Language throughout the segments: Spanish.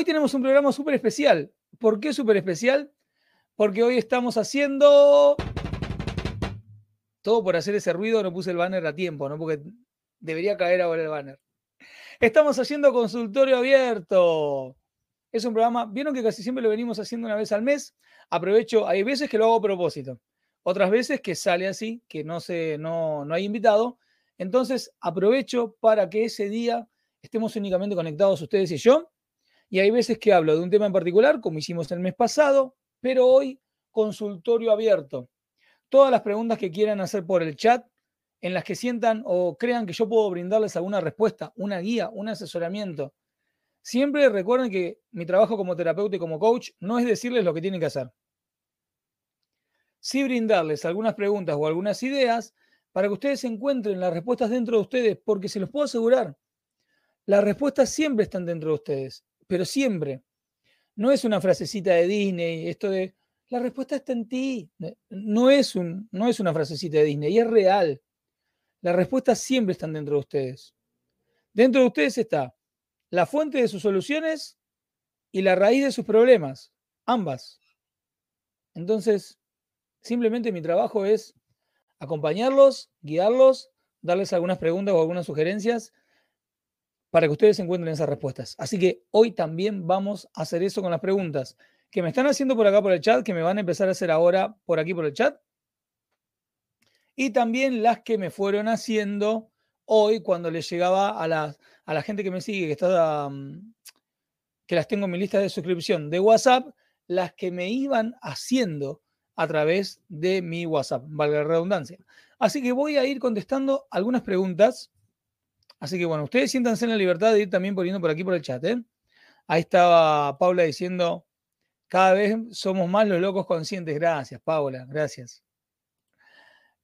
Hoy tenemos un programa súper especial. ¿Por qué súper especial? Porque hoy estamos haciendo... Todo por hacer ese ruido, no puse el banner a tiempo, ¿no? Porque debería caer ahora el banner. Estamos haciendo consultorio abierto. Es un programa, vieron que casi siempre lo venimos haciendo una vez al mes. Aprovecho, hay veces que lo hago a propósito, otras veces que sale así, que no, se, no, no hay invitado. Entonces aprovecho para que ese día estemos únicamente conectados ustedes y yo y hay veces que hablo de un tema en particular, como hicimos el mes pasado, pero hoy consultorio abierto. Todas las preguntas que quieran hacer por el chat, en las que sientan o crean que yo puedo brindarles alguna respuesta, una guía, un asesoramiento. Siempre recuerden que mi trabajo como terapeuta y como coach no es decirles lo que tienen que hacer. Sí brindarles algunas preguntas o algunas ideas para que ustedes encuentren las respuestas dentro de ustedes, porque se los puedo asegurar, las respuestas siempre están dentro de ustedes pero siempre. No es una frasecita de Disney, esto de, la respuesta está en ti. No es, un, no es una frasecita de Disney, es real. Las respuestas siempre están dentro de ustedes. Dentro de ustedes está la fuente de sus soluciones y la raíz de sus problemas, ambas. Entonces, simplemente mi trabajo es acompañarlos, guiarlos, darles algunas preguntas o algunas sugerencias para que ustedes encuentren esas respuestas. Así que hoy también vamos a hacer eso con las preguntas que me están haciendo por acá por el chat, que me van a empezar a hacer ahora por aquí por el chat. Y también las que me fueron haciendo hoy cuando les llegaba a la, a la gente que me sigue, que, está, mm, que las tengo en mi lista de suscripción de WhatsApp, las que me iban haciendo a través de mi WhatsApp, valga la redundancia. Así que voy a ir contestando algunas preguntas Así que bueno, ustedes siéntanse en la libertad de ir también poniendo por aquí por el chat. ¿eh? Ahí estaba Paula diciendo, cada vez somos más los locos conscientes. Gracias, Paula, gracias.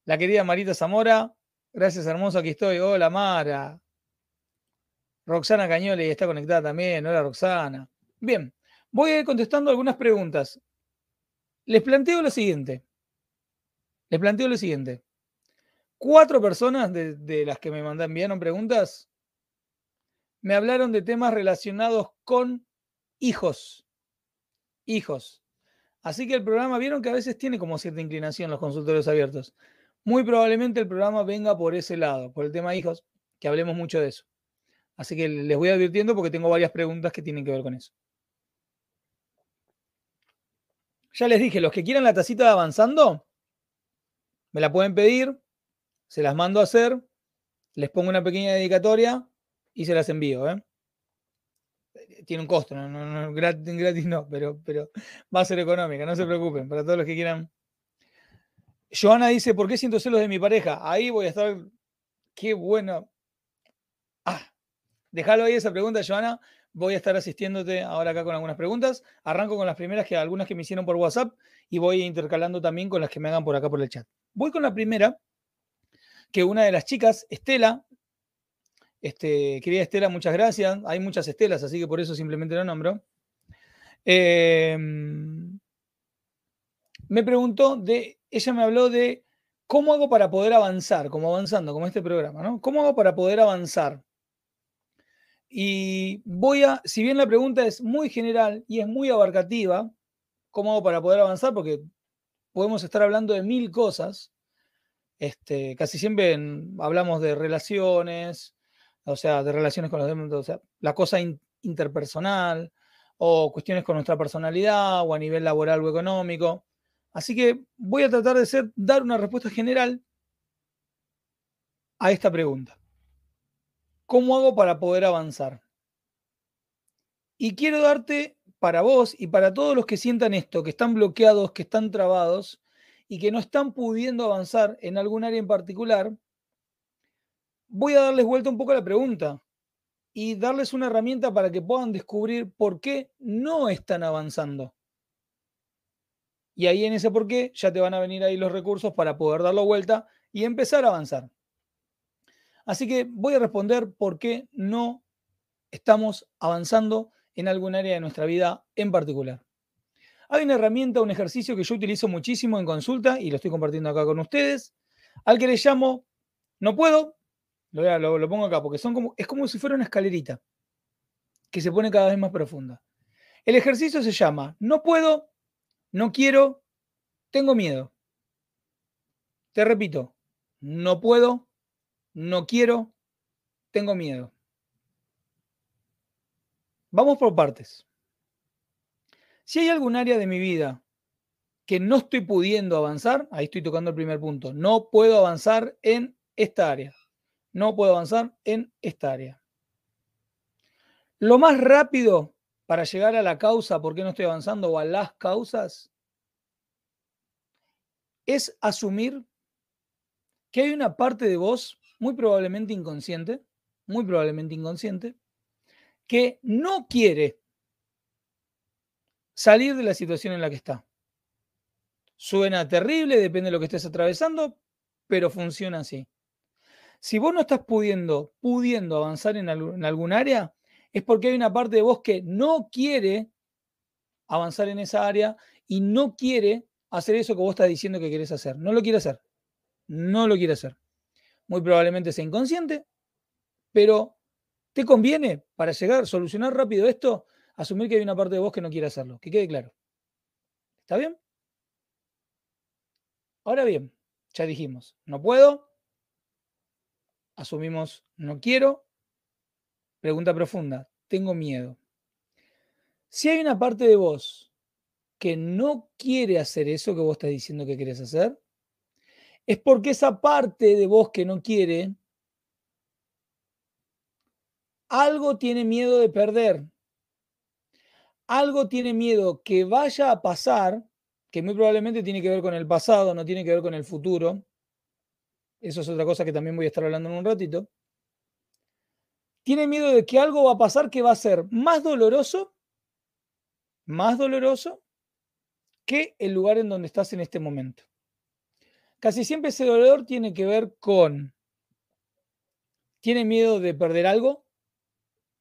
La querida Marita Zamora, gracias hermoso, aquí estoy. Hola Mara. Roxana Cañole está conectada también. Hola Roxana. Bien, voy a ir contestando algunas preguntas. Les planteo lo siguiente. Les planteo lo siguiente cuatro personas de, las que me mandan, enviaron preguntas, me hablaron de temas relacionados con hijos. Hijos. Así que el programa, vieron que a veces tiene como cierta inclinación los consultorios abiertos. Muy probablemente el programa venga por ese lado, por el tema hijos, que hablemos mucho de eso. Así que les voy advirtiendo porque tengo varias preguntas que tienen que ver con eso. Ya les dije, los que quieran la tacita de avanzando, me la pueden pedir se las mando a hacer, les pongo una pequeña dedicatoria y se las envío. ¿eh? Tiene un costo, no, gratis, no, pero, pero va a ser económica, no se preocupen, para todos los que quieran. Joana dice, ¿por qué siento celos de mi pareja? Ahí voy a estar, qué bueno. Ah, déjalo ahí esa pregunta, Joana. Voy a estar asistiéndote ahora acá con algunas preguntas. Arranco con las primeras, que algunas que me hicieron por WhatsApp, y voy intercalando también con las que me hagan por acá por el chat. Voy con la primera, que una de las chicas, Estela, este, querida Estela, muchas gracias. Hay muchas Estelas, así que por eso simplemente lo nombro. Em, me preguntó de, ella me habló de cómo hago para poder avanzar, como avanzando, como este programa, ¿no? ¿Cómo hago para poder avanzar? Y voy a, si bien la pregunta es muy general y es muy abarcativa, ¿cómo hago para poder avanzar? Porque podemos estar hablando de mil cosas. Este, casi siempre hablamos de relaciones, o sea, de relaciones con los demás, o sea, la cosa interpersonal o cuestiones con nuestra personalidad o a nivel laboral o económico. Así que voy a tratar de ser, dar una respuesta general a esta pregunta. ¿Cómo hago para poder avanzar? Y quiero darte para vos y para todos los que sientan esto, que están bloqueados, que están trabados, y que no están pudiendo avanzar en algún área en particular, voy a darles vuelta un poco a la pregunta y darles una herramienta para que puedan descubrir por qué no están avanzando. Y ahí en ese por qué ya te van a venir ahí los recursos para poder darlo vuelta y empezar a avanzar. Así que voy a responder por qué no estamos avanzando en algún área de nuestra vida en particular. Hay una herramienta, un ejercicio que yo utilizo muchísimo en consulta y lo estoy compartiendo acá con ustedes, al que le llamo no puedo, lo, pongo acá, porque es como si fuera una escalerita que se pone cada vez más profunda. El ejercicio se llama No puedo, no quiero, tengo miedo. Te repito, no puedo, no quiero, tengo miedo. Vamos por partes. Si hay algún área de mi vida que no estoy pudiendo avanzar, ahí estoy tocando el primer punto, no puedo avanzar en esta área no puedo avanzar en esta área. Lo más rápido para llegar a la causa, por qué no estoy avanzando, o a las causas, es asumir que hay una parte de vos, muy probablemente inconsciente, muy probablemente inconsciente, que no quiere salir de la situación en la que está. Suena terrible, depende de lo que estés atravesando, pero funciona así. Si vos no estás pudiendo, pudiendo avanzar en, algún área, es porque hay una parte de vos que no quiere avanzar en esa área y no quiere hacer eso que vos estás diciendo que querés hacer. No lo quiere hacer. No lo quiere hacer. Muy probablemente sea inconsciente, pero ¿te conviene para llegar, solucionar rápido esto, asumir que hay una parte de vos que no quiere hacerlo? Que quede claro. ¿Está bien? Ahora bien, ya dijimos, no puedo, asumimos no quiero. Pregunta profunda, tengo miedo. Si hay una parte de vos que no quiere hacer eso que vos estás diciendo que querés hacer, es porque esa parte de vos que no quiere, algo tiene miedo de perder. Algo tiene miedo que vaya a pasar, que muy probablemente tiene que ver con el pasado, no tiene que ver con el futuro, eso es otra cosa que también voy a estar hablando en un ratito, tiene miedo de que algo va a pasar que va a ser más doloroso, más doloroso que el lugar en donde estás en este momento. Casi siempre ese dolor tiene que ver con, tiene miedo de perder algo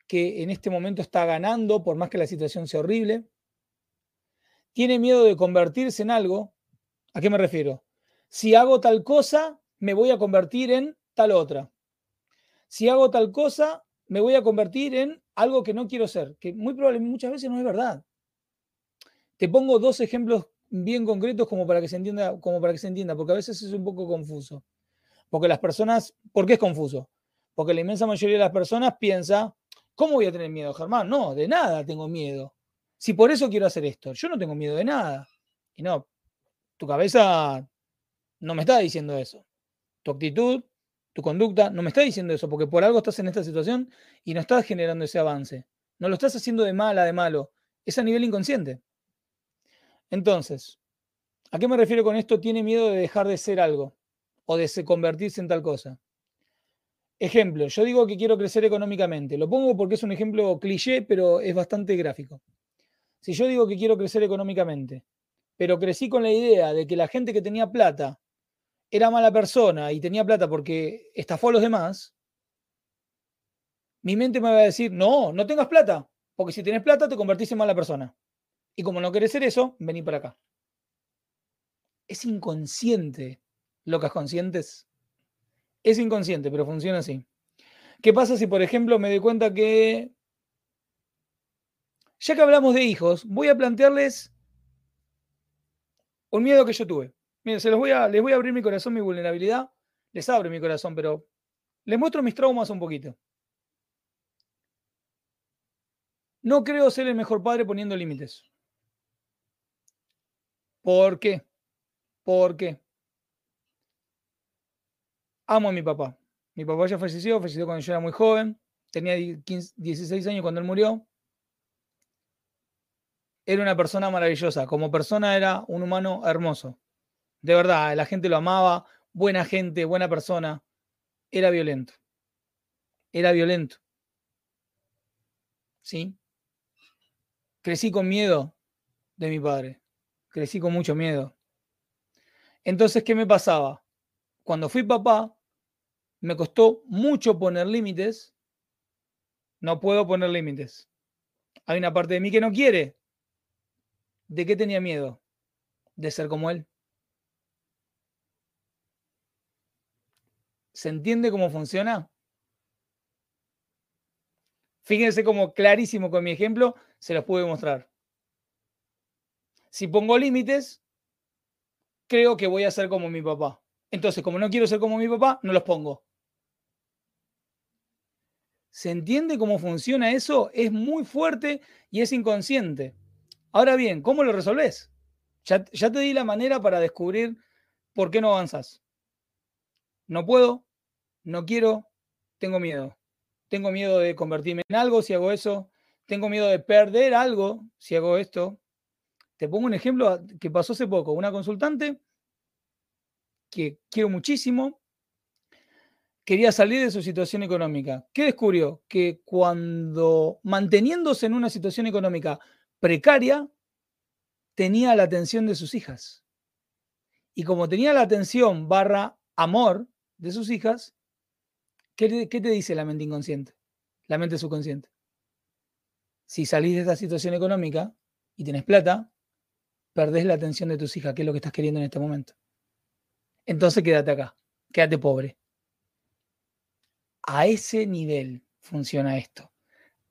que en este momento está ganando, por más que la situación sea horrible. Tiene miedo de convertirse en algo. ¿A qué me refiero? Si hago tal cosa, me voy a convertir en tal otra. Si hago tal cosa, me voy a convertir en algo que no quiero ser, que muy probablemente muchas veces no es verdad. Te pongo dos ejemplos bien concretos como para que se entienda, como para que se entienda, porque a veces es un poco confuso. Porque las personas, ¿por qué es confuso? Porque la inmensa mayoría de las personas piensa, ¿cómo voy a tener miedo, Germán? No, de nada tengo miedo. Si por eso quiero hacer esto, yo no tengo miedo de nada. Y no, tu cabeza no me está diciendo eso tu actitud, tu conducta, no me está diciendo eso, porque por algo estás en esta situación y no estás generando ese avance. No lo estás haciendo de mala, de malo. Es a nivel inconsciente. Entonces, ¿a qué me refiero con esto? Tiene miedo de dejar de ser algo o de convertirse en tal cosa. Ejemplo, yo digo que quiero crecer económicamente. Lo pongo porque es un ejemplo cliché, pero es bastante gráfico. Si yo digo que quiero crecer económicamente, pero crecí con la idea de que la gente que tenía plata era mala persona y tenía plata porque estafó a los demás, mi mente me va a decir, no, no tengas plata, porque si tienes plata te convertís en mala persona. Y como no querés ser eso, vení para acá. Es inconsciente, locas conscientes. Es inconsciente, pero funciona así. ¿Qué pasa si, por ejemplo, me doy cuenta que, ya que hablamos de hijos, voy a plantearles un miedo que yo tuve? Miren, se los voy a, les voy a abrir mi corazón, mi vulnerabilidad. Les abro mi corazón, pero les muestro mis traumas un poquito. No creo ser el mejor padre poniendo límites. ¿Por qué? ¿Por qué? Amo a mi papá. Mi papá ya falleció, falleció cuando yo era muy joven. Tenía 16 años cuando él murió. Era una persona maravillosa. Como persona era un humano hermoso. De verdad, la gente lo amaba, buena gente, buena persona. Era violento. Era violento. ¿sí? Crecí con miedo de mi padre, crecí con mucho miedo. Entonces, ¿qué me pasaba? Cuando fui papá, me costó mucho poner límites. No puedo poner límites. Hay una parte de mí que no quiere. ¿De qué tenía miedo? De ser como él. ¿Se entiende cómo funciona? Fíjense cómo clarísimo con mi ejemplo se los pude mostrar. Si pongo límites, creo que voy a ser como mi papá. Entonces, como no quiero ser como mi papá, no los pongo. ¿Se entiende cómo funciona eso? Es muy fuerte y es inconsciente. Ahora bien, ¿cómo lo resolves? Ya, ya te di la manera para descubrir por qué no avanzas. No puedo, no quiero, tengo miedo. Tengo miedo de convertirme en algo si hago eso. Tengo miedo de perder algo si hago esto. Te pongo un ejemplo que pasó hace poco. Una consultante que quiero muchísimo, quería salir de su situación económica. ¿Qué descubrió? Que cuando manteniéndose en una situación económica precaria, tenía la atención de sus hijas. Y como tenía la atención barra amor de sus hijas, ¿Qué, te dice la mente inconsciente? La mente subconsciente. Si salís de esta situación económica y tienes plata, perdés la atención de tus hijas, que es lo que estás queriendo en este momento. Entonces quédate acá, quédate pobre. A ese nivel funciona esto.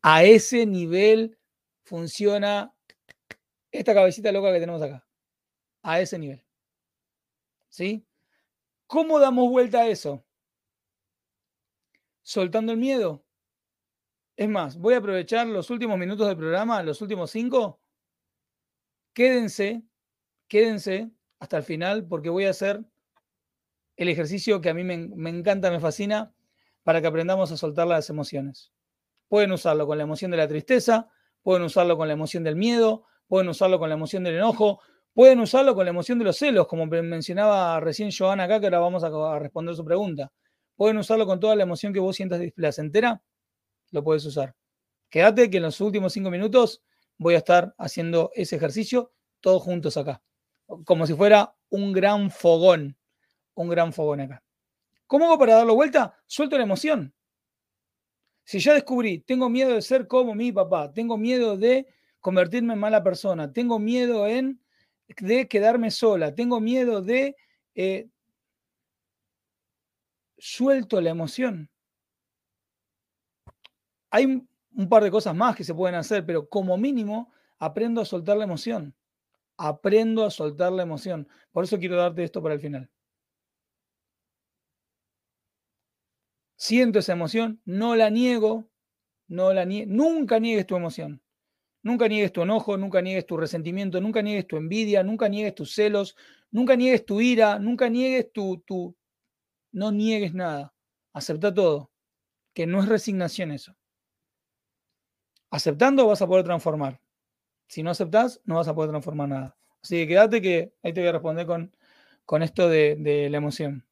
A ese nivel funciona esta cabecita loca que tenemos acá. A ese nivel. ¿Sí? ¿Cómo damos vuelta a eso? soltando el miedo. Es más, voy a aprovechar los últimos minutos del programa, los últimos cinco. Quédense, quédense hasta el final porque voy a hacer el ejercicio que a mí me, me encanta, me fascina, para que aprendamos a soltar las emociones. Pueden usarlo con la emoción de la tristeza, pueden usarlo con la emoción del miedo, pueden usarlo con la emoción del enojo, pueden usarlo con la emoción de los celos, como mencionaba recién Joana acá, que ahora vamos a responder su pregunta. Pueden usarlo con toda la emoción que vos sientas placentera, lo puedes usar. Quédate que en los últimos cinco minutos voy a estar haciendo ese ejercicio todos juntos acá, como si fuera un gran fogón, un gran fogón acá. ¿Cómo hago para darlo vuelta? Suelto la emoción. Si ya descubrí, tengo miedo de ser como mi papá, tengo miedo de convertirme en mala persona, tengo miedo en, de quedarme sola, tengo miedo de eh, suelto la emoción. Hay un par de cosas más que se pueden hacer, pero como mínimo aprendo a soltar la emoción. Aprendo a soltar la emoción. Por eso quiero darte esto para el final. Siento esa emoción, no la niego, no la nunca niegues tu emoción. Nunca niegues tu enojo, nunca niegues tu resentimiento, nunca niegues tu envidia, nunca niegues tus celos, nunca niegues tu ira, nunca niegues tu, tu, no niegues nada, acepta todo, que no es resignación eso. Aceptando vas a poder transformar. Si no aceptas, no vas a poder transformar nada. Así que quédate que ahí te voy a responder con, con esto de, la emoción.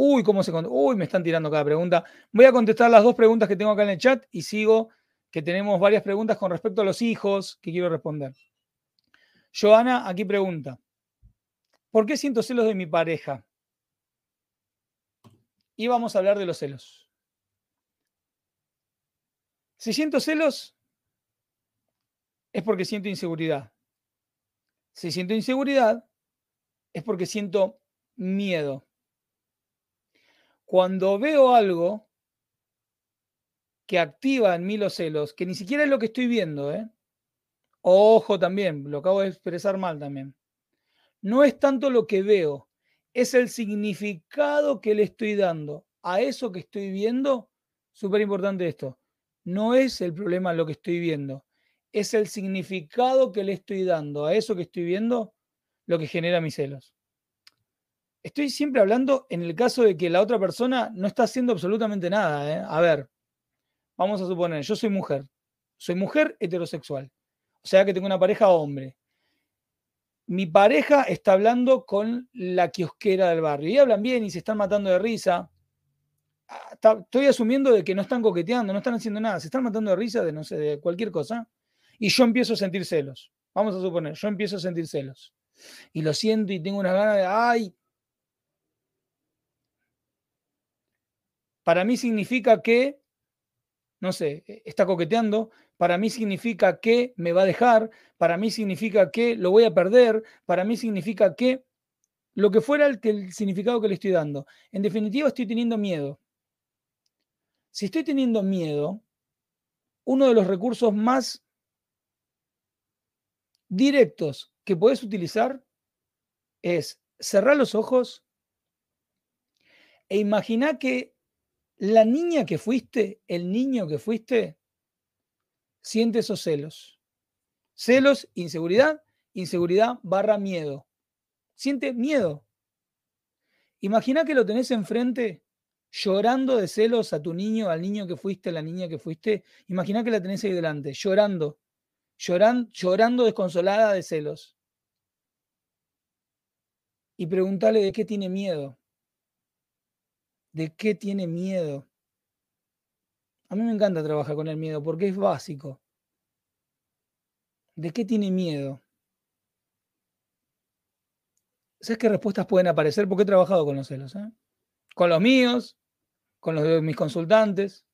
Uy, ¿cómo se Uy, me están tirando cada pregunta. Voy a contestar las dos preguntas que tengo acá en el chat y sigo que tenemos varias preguntas con respecto a los hijos que quiero responder. Joana aquí pregunta, ¿por qué siento celos de mi pareja? y vamos a hablar de los celos. Si siento celos, es porque siento inseguridad. Si siento inseguridad, es porque siento miedo. Cuando veo algo que activa en mí los celos, que ni siquiera es lo que estoy viendo, ¿eh? ojo también, lo acabo de expresar mal también, no es tanto lo que veo, es el significado que le estoy dando a eso que estoy viendo. Súper importante esto. No es el problema lo que estoy viendo, es el significado que le estoy dando a eso que estoy viendo lo que genera mis celos. Estoy siempre hablando en el caso de que la otra persona no está haciendo absolutamente nada. ¿eh? A ver, vamos a suponer, yo soy mujer, soy mujer heterosexual, o sea que tengo una pareja hombre mi pareja está hablando con la kiosquera del barrio y hablan bien y se están matando de risa. ah, estoy asumiendo de que no están coqueteando, no están haciendo nada, se están matando de risa de no sé, de cualquier cosa. Y yo empiezo a sentir celos. Vamos a suponer, yo empiezo a sentir celos. Y lo siento y tengo unas ganas de, ay. Para mí significa que, no sé, e, está coqueteando, para mí significa que me va a dejar, para mí significa que lo voy a perder, para mí significa que lo que fuera el, el significado que le estoy dando. En definitiva, estoy teniendo miedo. Si estoy teniendo miedo, uno de los recursos más directos que puedes utilizar es cerrar los ojos e imagina que la niña que fuiste, el niño que fuiste, siente esos celos. Celos, inseguridad, inseguridad barra miedo. Siente miedo. Imagina que lo tenés enfrente llorando de celos a tu niño, al niño que fuiste, a la niña que fuiste. Imagina que la tenés ahí delante, llorando llorando desconsolada de celos. Y preguntarle de qué tiene miedo. ¿De qué tiene miedo? A mí me encanta trabajar con el miedo porque es básico. ¿De qué tiene miedo? ¿Sabes qué respuestas pueden aparecer? Porque he trabajado con los celos. ¿eh? Con los míos, con los de mis consultantes.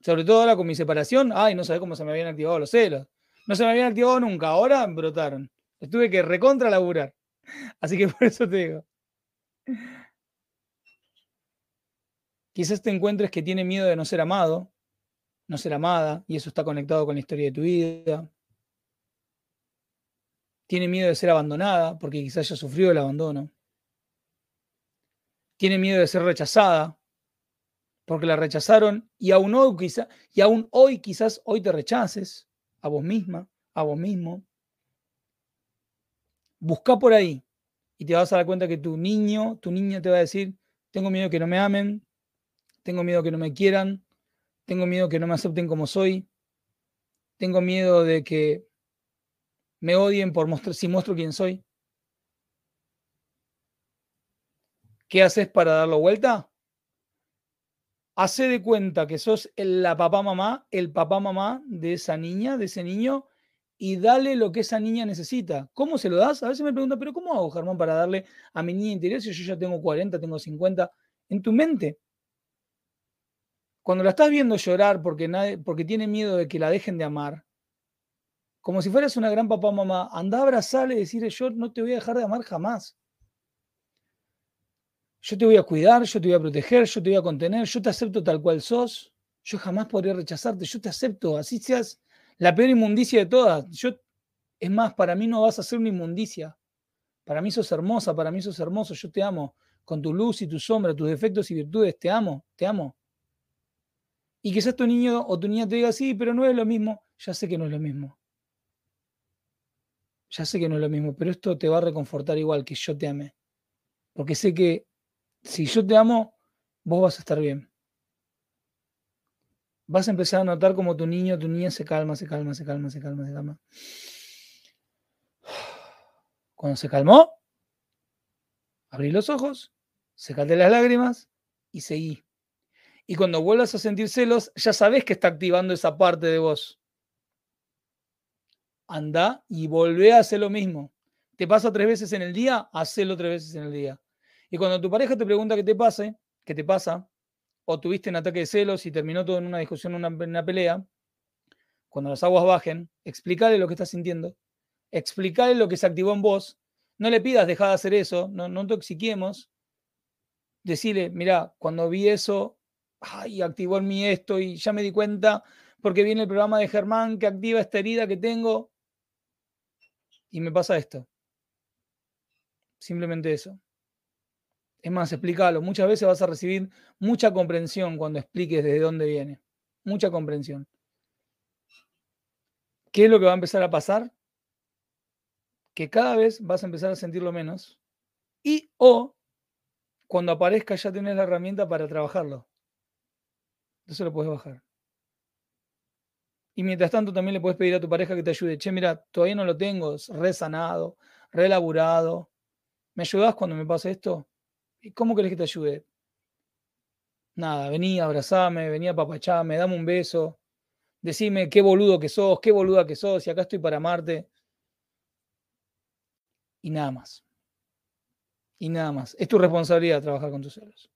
Sobre todo ahora con mi separación. Ay, no sabes cómo se me habían activado los celos. No se me habían activado nunca, ahora brotaron. tuve que recontra laburar. Así que por eso te digo. Quizás te encuentres que tiene miedo de no ser amado, no ser amada, y eso está conectado con la historia de tu vida. Tiene miedo de ser abandonada, porque quizás ya sufrió el abandono. Tiene miedo de ser rechazada, porque la rechazaron y aún hoy, quizá, hoy quizás hoy te rechaces a vos misma, a vos mismo. Busca por ahí y te vas a dar cuenta que tu niño, tu niña te va a decir, tengo miedo que no me amen, tengo miedo que no me quieran, tengo miedo que no me acepten como soy, tengo miedo de que me odien por mostrar, si muestro quién soy. ¿Qué haces para darlo vuelta? hace de cuenta que sos la papá mamá, el papá mamá de esa niña, de ese niño, y dale lo que esa niña necesita. ¿Cómo se lo das? A veces me preguntan, pero ¿cómo hago, Germán, para darle a mi niña interior si yo ya tengo 40, tengo 50? En tu mente. Cuando la estás viendo llorar porque, tiene miedo de que la dejen de amar, como si fueras una gran papá mamá, anda a abrazarle y decirle, yo no te voy a dejar de amar jamás yo te voy a cuidar, yo te voy a proteger, yo te voy a contener, yo te acepto tal cual sos, yo jamás podría rechazarte, yo te acepto, así seas la peor inmundicia de todas. Yo, es más, para mí no vas a ser una inmundicia. Para mí sos hermosa, para mí sos hermoso, yo te amo. Con tu luz y tu sombra, tus defectos y virtudes, te amo, te amo. Y quizás tu niño o tu niña te diga, sí, pero no es lo mismo. Ya sé que no es lo mismo. Ya sé que no es lo mismo, pero esto te va a reconfortar igual que yo te ame. Porque sé que si yo te amo, vos vas a estar bien. Vas a empezar a notar como tu niño, tu niña se calma, se calma, se calma, se calma, se calma. Cuando se calmó, abrí los ojos, secate las lágrimas y seguí. Y cuando vuelvas a sentir celos, ya sabes que está activando esa parte de vos. Anda y volvé a hacer lo mismo. ¿Te pasa tres veces en el día? Hacelo tres veces en el día. Y cuando tu pareja te pregunta qué te pase, qué te pasa, o tuviste un ataque de celos y terminó todo en una discusión, una, una pelea, cuando las aguas bajen, explícale lo que estás sintiendo, explícale lo que se activó en vos, no le pidas dejar de hacer eso, no, no toxiquemos, decirle, mira, cuando vi eso, ay, activó en mí esto y ya me di cuenta porque viene el programa de Germán que activa esta herida que tengo y me pasa esto. Simplemente eso. Es más, explícalo. Muchas veces vas a recibir mucha comprensión cuando expliques desde dónde viene. Mucha comprensión. ¿Qué es lo que va a empezar a pasar? Que cada vez vas a empezar a sentirlo menos. Y o cuando aparezca ya tienes la herramienta para trabajarlo. Entonces lo puedes bajar. Y mientras tanto también le puedes pedir a tu pareja que te ayude. Che, mira, todavía no lo tengo, resanado, relaburado. ¿Me ayudas cuando me pase esto? ¿Cómo querés que te ayude? Nada, vení, abrazame, vení, apapachame, dame un beso, decime qué boludo que sos, qué boluda que sos, y acá estoy para amarte. Y nada más. Y nada más. Es tu responsabilidad trabajar con tus celos.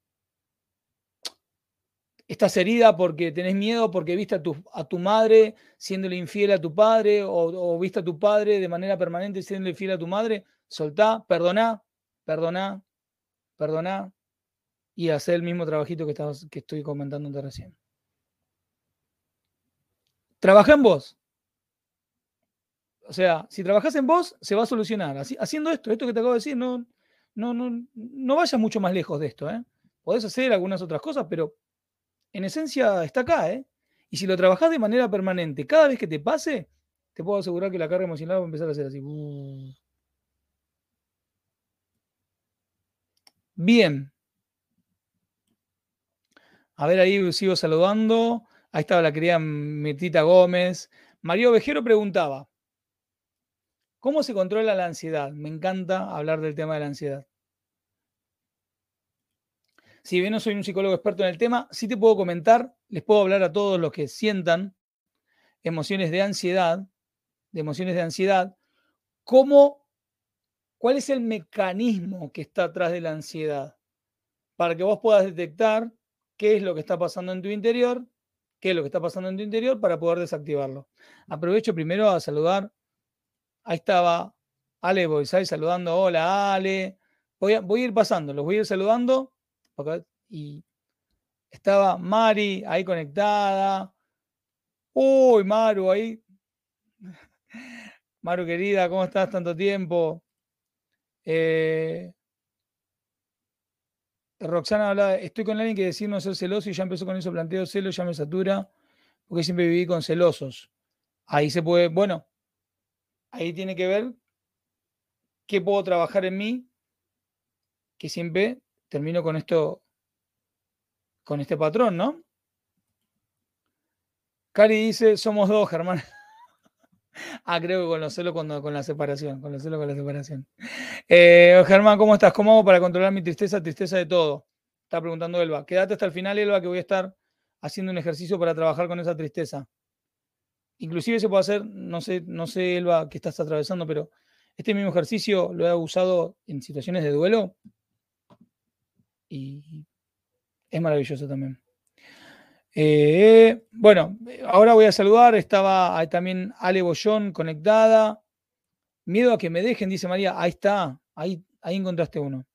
Estás herida porque tenés miedo, porque viste a tu, madre siéndole infiel a tu padre, o, viste a tu padre de manera permanente siendo infiel a tu madre. Soltá, perdoná, perdoná, perdoná, y hacer el mismo trabajito que, que estoy comentando recién. Trabaja en vos. O sea, si trabajas en vos, se va a solucionar. haciendo esto, esto que te acabo de decir, no, no, no, no vayas mucho más lejos de esto. ¿eh? Podés hacer algunas otras cosas, pero en esencia está acá. ¿eh? Y si lo trabajás de manera permanente, cada vez que te pase, te puedo asegurar que la carga emocional va a empezar a ser así. Bien. A ver, ahí sigo saludando. Ahí estaba la querida Mirtita Gómez. Mario Vejero preguntaba, ¿cómo se controla la ansiedad? Me encanta hablar del tema de la ansiedad. Si bien no soy un psicólogo experto en el tema, sí te puedo comentar, les puedo hablar a todos los que sientan emociones de ansiedad, de emociones de ansiedad, cómo, cuál es el mecanismo que está atrás de la ansiedad, para que vos puedas detectar qué es lo que está pasando en tu interior, qué es lo que está pasando en tu interior para poder desactivarlo. Aprovecho primero a saludar. Ahí estaba Ale Boisay saludando. Hola Ale. Voy a, voy a ir pasando, los voy a ir saludando. Y estaba Mari ahí conectada. Uy, Maru, ahí. Maru querida, ¿cómo estás tanto tiempo? Eh, Roxana habla, estoy con alguien que decir no ser celoso y ya empezó con eso, planteo celos, ya me satura, porque siempre viví con celosos. Ahí se puede, bueno, ahí tiene que ver qué puedo trabajar en mí, que siempre termino con esto, con este patrón, ¿no? Cari dice, somos dos, Germán. Ah, creo que con los celos cuando, con la separación, con los celos con la separación. Eh, Germán, ¿cómo estás? ¿Cómo hago para controlar mi tristeza? Tristeza de todo. Está preguntando Elba. Quédate hasta el final, Elba, que voy a estar haciendo un ejercicio para trabajar con esa tristeza. Inclusive se puede hacer, no sé, no sé, Elba, qué estás atravesando, pero este mismo ejercicio lo he usado en situaciones de duelo y es maravilloso también. Eh, bueno, ahora voy a saludar. Estaba también Ale Bollón conectada. Miedo a que me dejen, dice María. Ahí está, ahí, ahí encontraste uno.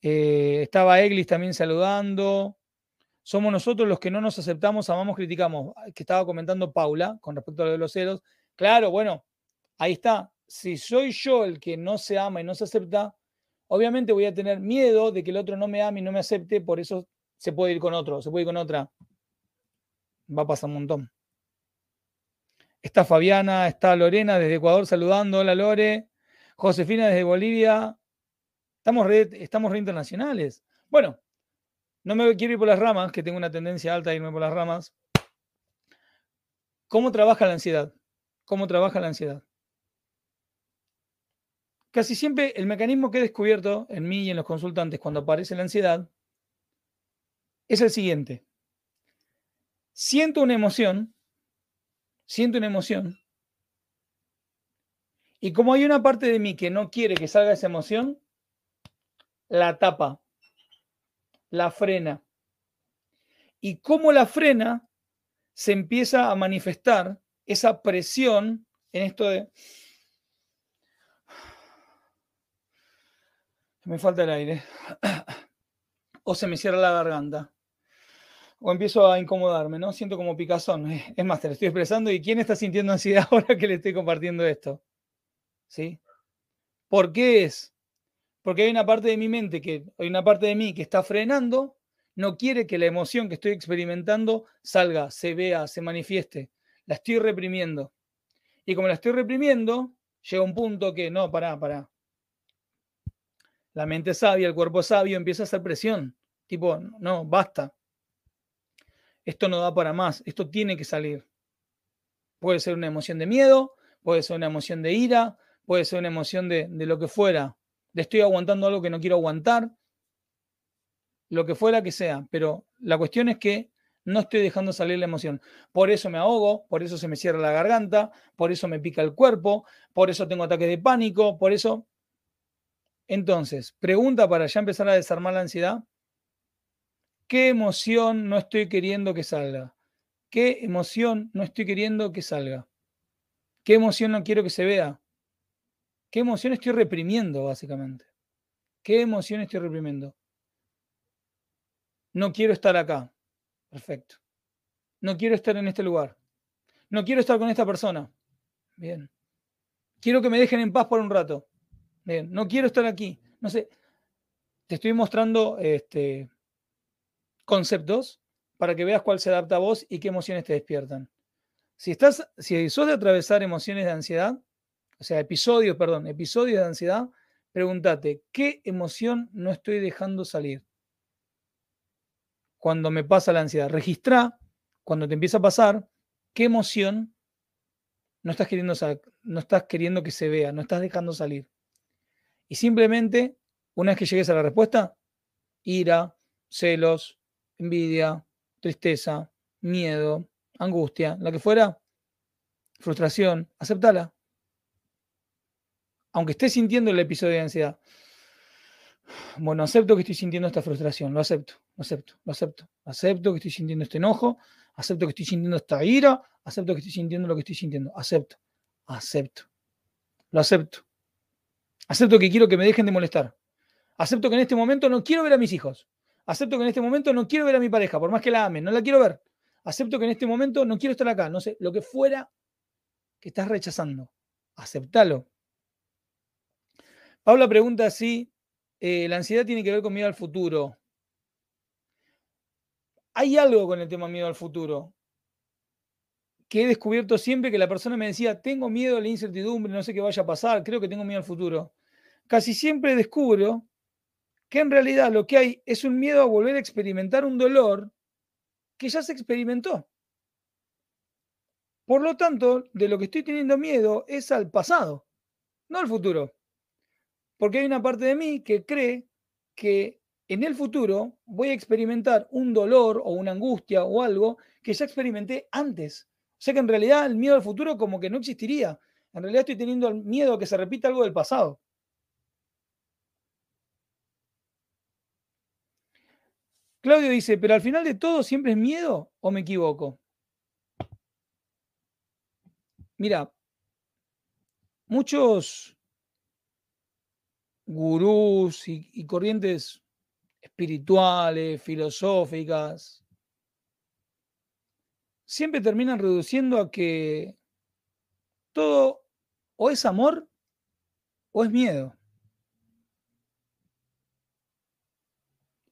Eh, estaba Eglis también saludando. Somos nosotros los que no nos aceptamos, amamos, criticamos. Que estaba comentando Paula con respecto a lo de los celos. Claro, bueno, ahí está. Si soy yo el que no se ama y no se acepta, obviamente voy a tener miedo de que el otro no me ame y no me acepte, por eso se puede ir con otro, se puede ir con otra va a pasar un montón. Está Fabiana, está Lorena desde Ecuador saludando. Hola Lore. Josefina desde Bolivia. Estamos re, estamos re internacionales. Bueno, no me quiero ir por las ramas, que tengo una tendencia alta a irme por las ramas. ¿Cómo trabaja la ansiedad? ¿Cómo trabaja la ansiedad? Casi siempre el mecanismo que he descubierto en mí y en los consultantes cuando aparece la ansiedad es el siguiente siento una emoción, siento una emoción, y como hay una parte de mí que no quiere que salga esa emoción, la tapa, la frena. Y como la frena, se empieza a manifestar esa presión en esto de... Me falta el aire. O se me cierra la garganta o empiezo a incomodarme, ¿no? Siento como picazón. Es más, te lo estoy expresando y ¿quién está sintiendo ansiedad ahora que le estoy compartiendo esto? ¿Sí? ¿Por qué es? Porque hay una parte de mi mente que, hay una parte de mí que está frenando, no quiere que la emoción que estoy experimentando salga, se vea, se manifieste. La estoy reprimiendo. Y como la estoy reprimiendo, llega un punto que, no, pará, pará. La mente sabia, el cuerpo sabio empieza a hacer presión. Tipo, no, basta esto no da para más, esto tiene que salir. Puede ser una emoción de miedo, puede ser una emoción de ira, puede ser una emoción de, lo que fuera, estoy aguantando algo que no quiero aguantar. lo que fuera que sea, pero la cuestión es que no estoy dejando salir la emoción. Por eso me ahogo, por eso se me cierra la garganta, por eso me pica el cuerpo, por eso tengo ataques de pánico, por eso... Entonces, pregunta para ya empezar a desarmar la ansiedad. ¿Qué emoción no estoy queriendo que salga? ¿Qué emoción no estoy queriendo que salga? ¿Qué emoción no quiero que se vea? ¿Qué emoción estoy reprimiendo, básicamente? ¿Qué emoción estoy reprimiendo? No quiero estar acá. Perfecto. No quiero estar en este lugar. No quiero estar con esta persona. Bien. Quiero que me dejen en paz por un rato. No quiero estar aquí. No sé. Te estoy mostrando este, conceptos para que veas cuál se adapta a vos y qué emociones te despiertan. Si estás, si sos de atravesar emociones de ansiedad, o sea, episodios, perdón, episodios de ansiedad, pregúntate, ¿qué emoción no estoy dejando salir? Cuando me pasa la ansiedad, registra cuando te empieza a pasar, qué emoción no estás queriendo, no estás queriendo que se vea, no estás dejando salir. Y simplemente, una vez que llegues a la respuesta, ira, celos, envidia, tristeza, miedo, angustia, la que fuera, frustración, aceptala. Aunque estés sintiendo el episodio de ansiedad. Bueno, acepto que estoy sintiendo esta frustración, lo acepto, lo acepto, lo acepto. Acepto que estoy sintiendo este enojo, acepto que estoy sintiendo esta ira, acepto que estoy sintiendo lo que estoy sintiendo, acepto, acepto, lo acepto. Acepto que quiero que me dejen de molestar. Acepto que en este momento no quiero ver a mis hijos. Acepto que en este momento no quiero ver a mi pareja, por más que la ame, no la quiero ver. Acepto que en este momento no quiero estar acá, no sé, lo que fuera que estás rechazando. Aceptalo. Paula pregunta si eh, la ansiedad tiene que ver con miedo al futuro. Hay algo con el tema miedo al futuro que he descubierto siempre que la persona me decía, tengo miedo a la incertidumbre, no sé qué vaya a pasar, creo que tengo miedo al futuro. Casi siempre descubro que en realidad lo que hay es un miedo a volver a experimentar un dolor que ya se experimentó. Por lo tanto, de lo que estoy teniendo miedo es al pasado, no al futuro. Porque hay una parte de mí que cree que en el futuro voy a experimentar un dolor o una angustia o algo que ya experimenté antes. O sea que en realidad el miedo al futuro como que no existiría. En realidad estoy teniendo miedo a que se repita algo del pasado. Claudio dice, pero al final de todo siempre es miedo o me equivoco. Mira, muchos gurús y, corrientes espirituales, filosóficas, siempre terminan reduciendo a que todo o es amor o es miedo.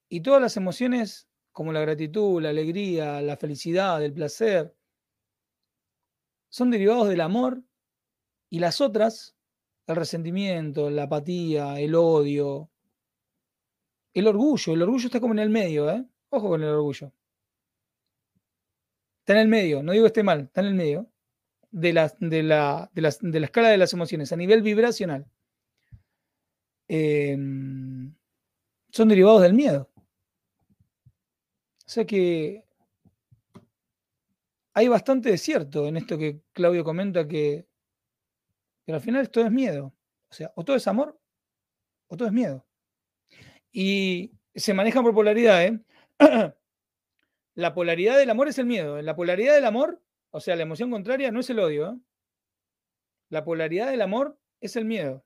Y todas las emociones, como la gratitud, la alegría, la felicidad, el placer, son derivados del amor y las otras, el resentimiento, la apatía, el odio, el orgullo. El orgullo está como en el medio, ¿eh? Ojo con el orgullo. Está en el medio, no digo que esté mal, está en el medio de la, de la, de de la escala de las emociones, a nivel vibracional. Em, son derivados del miedo. O sea que hay bastante de cierto en esto que Claudio comenta que, al final todo es miedo. O sea, o todo es amor o todo es miedo. Y se manejan por polaridad, ¿eh? La polaridad del amor es el miedo. La polaridad del amor, o sea, la emoción contraria, no es el odio. ¿eh? La polaridad del amor es el miedo.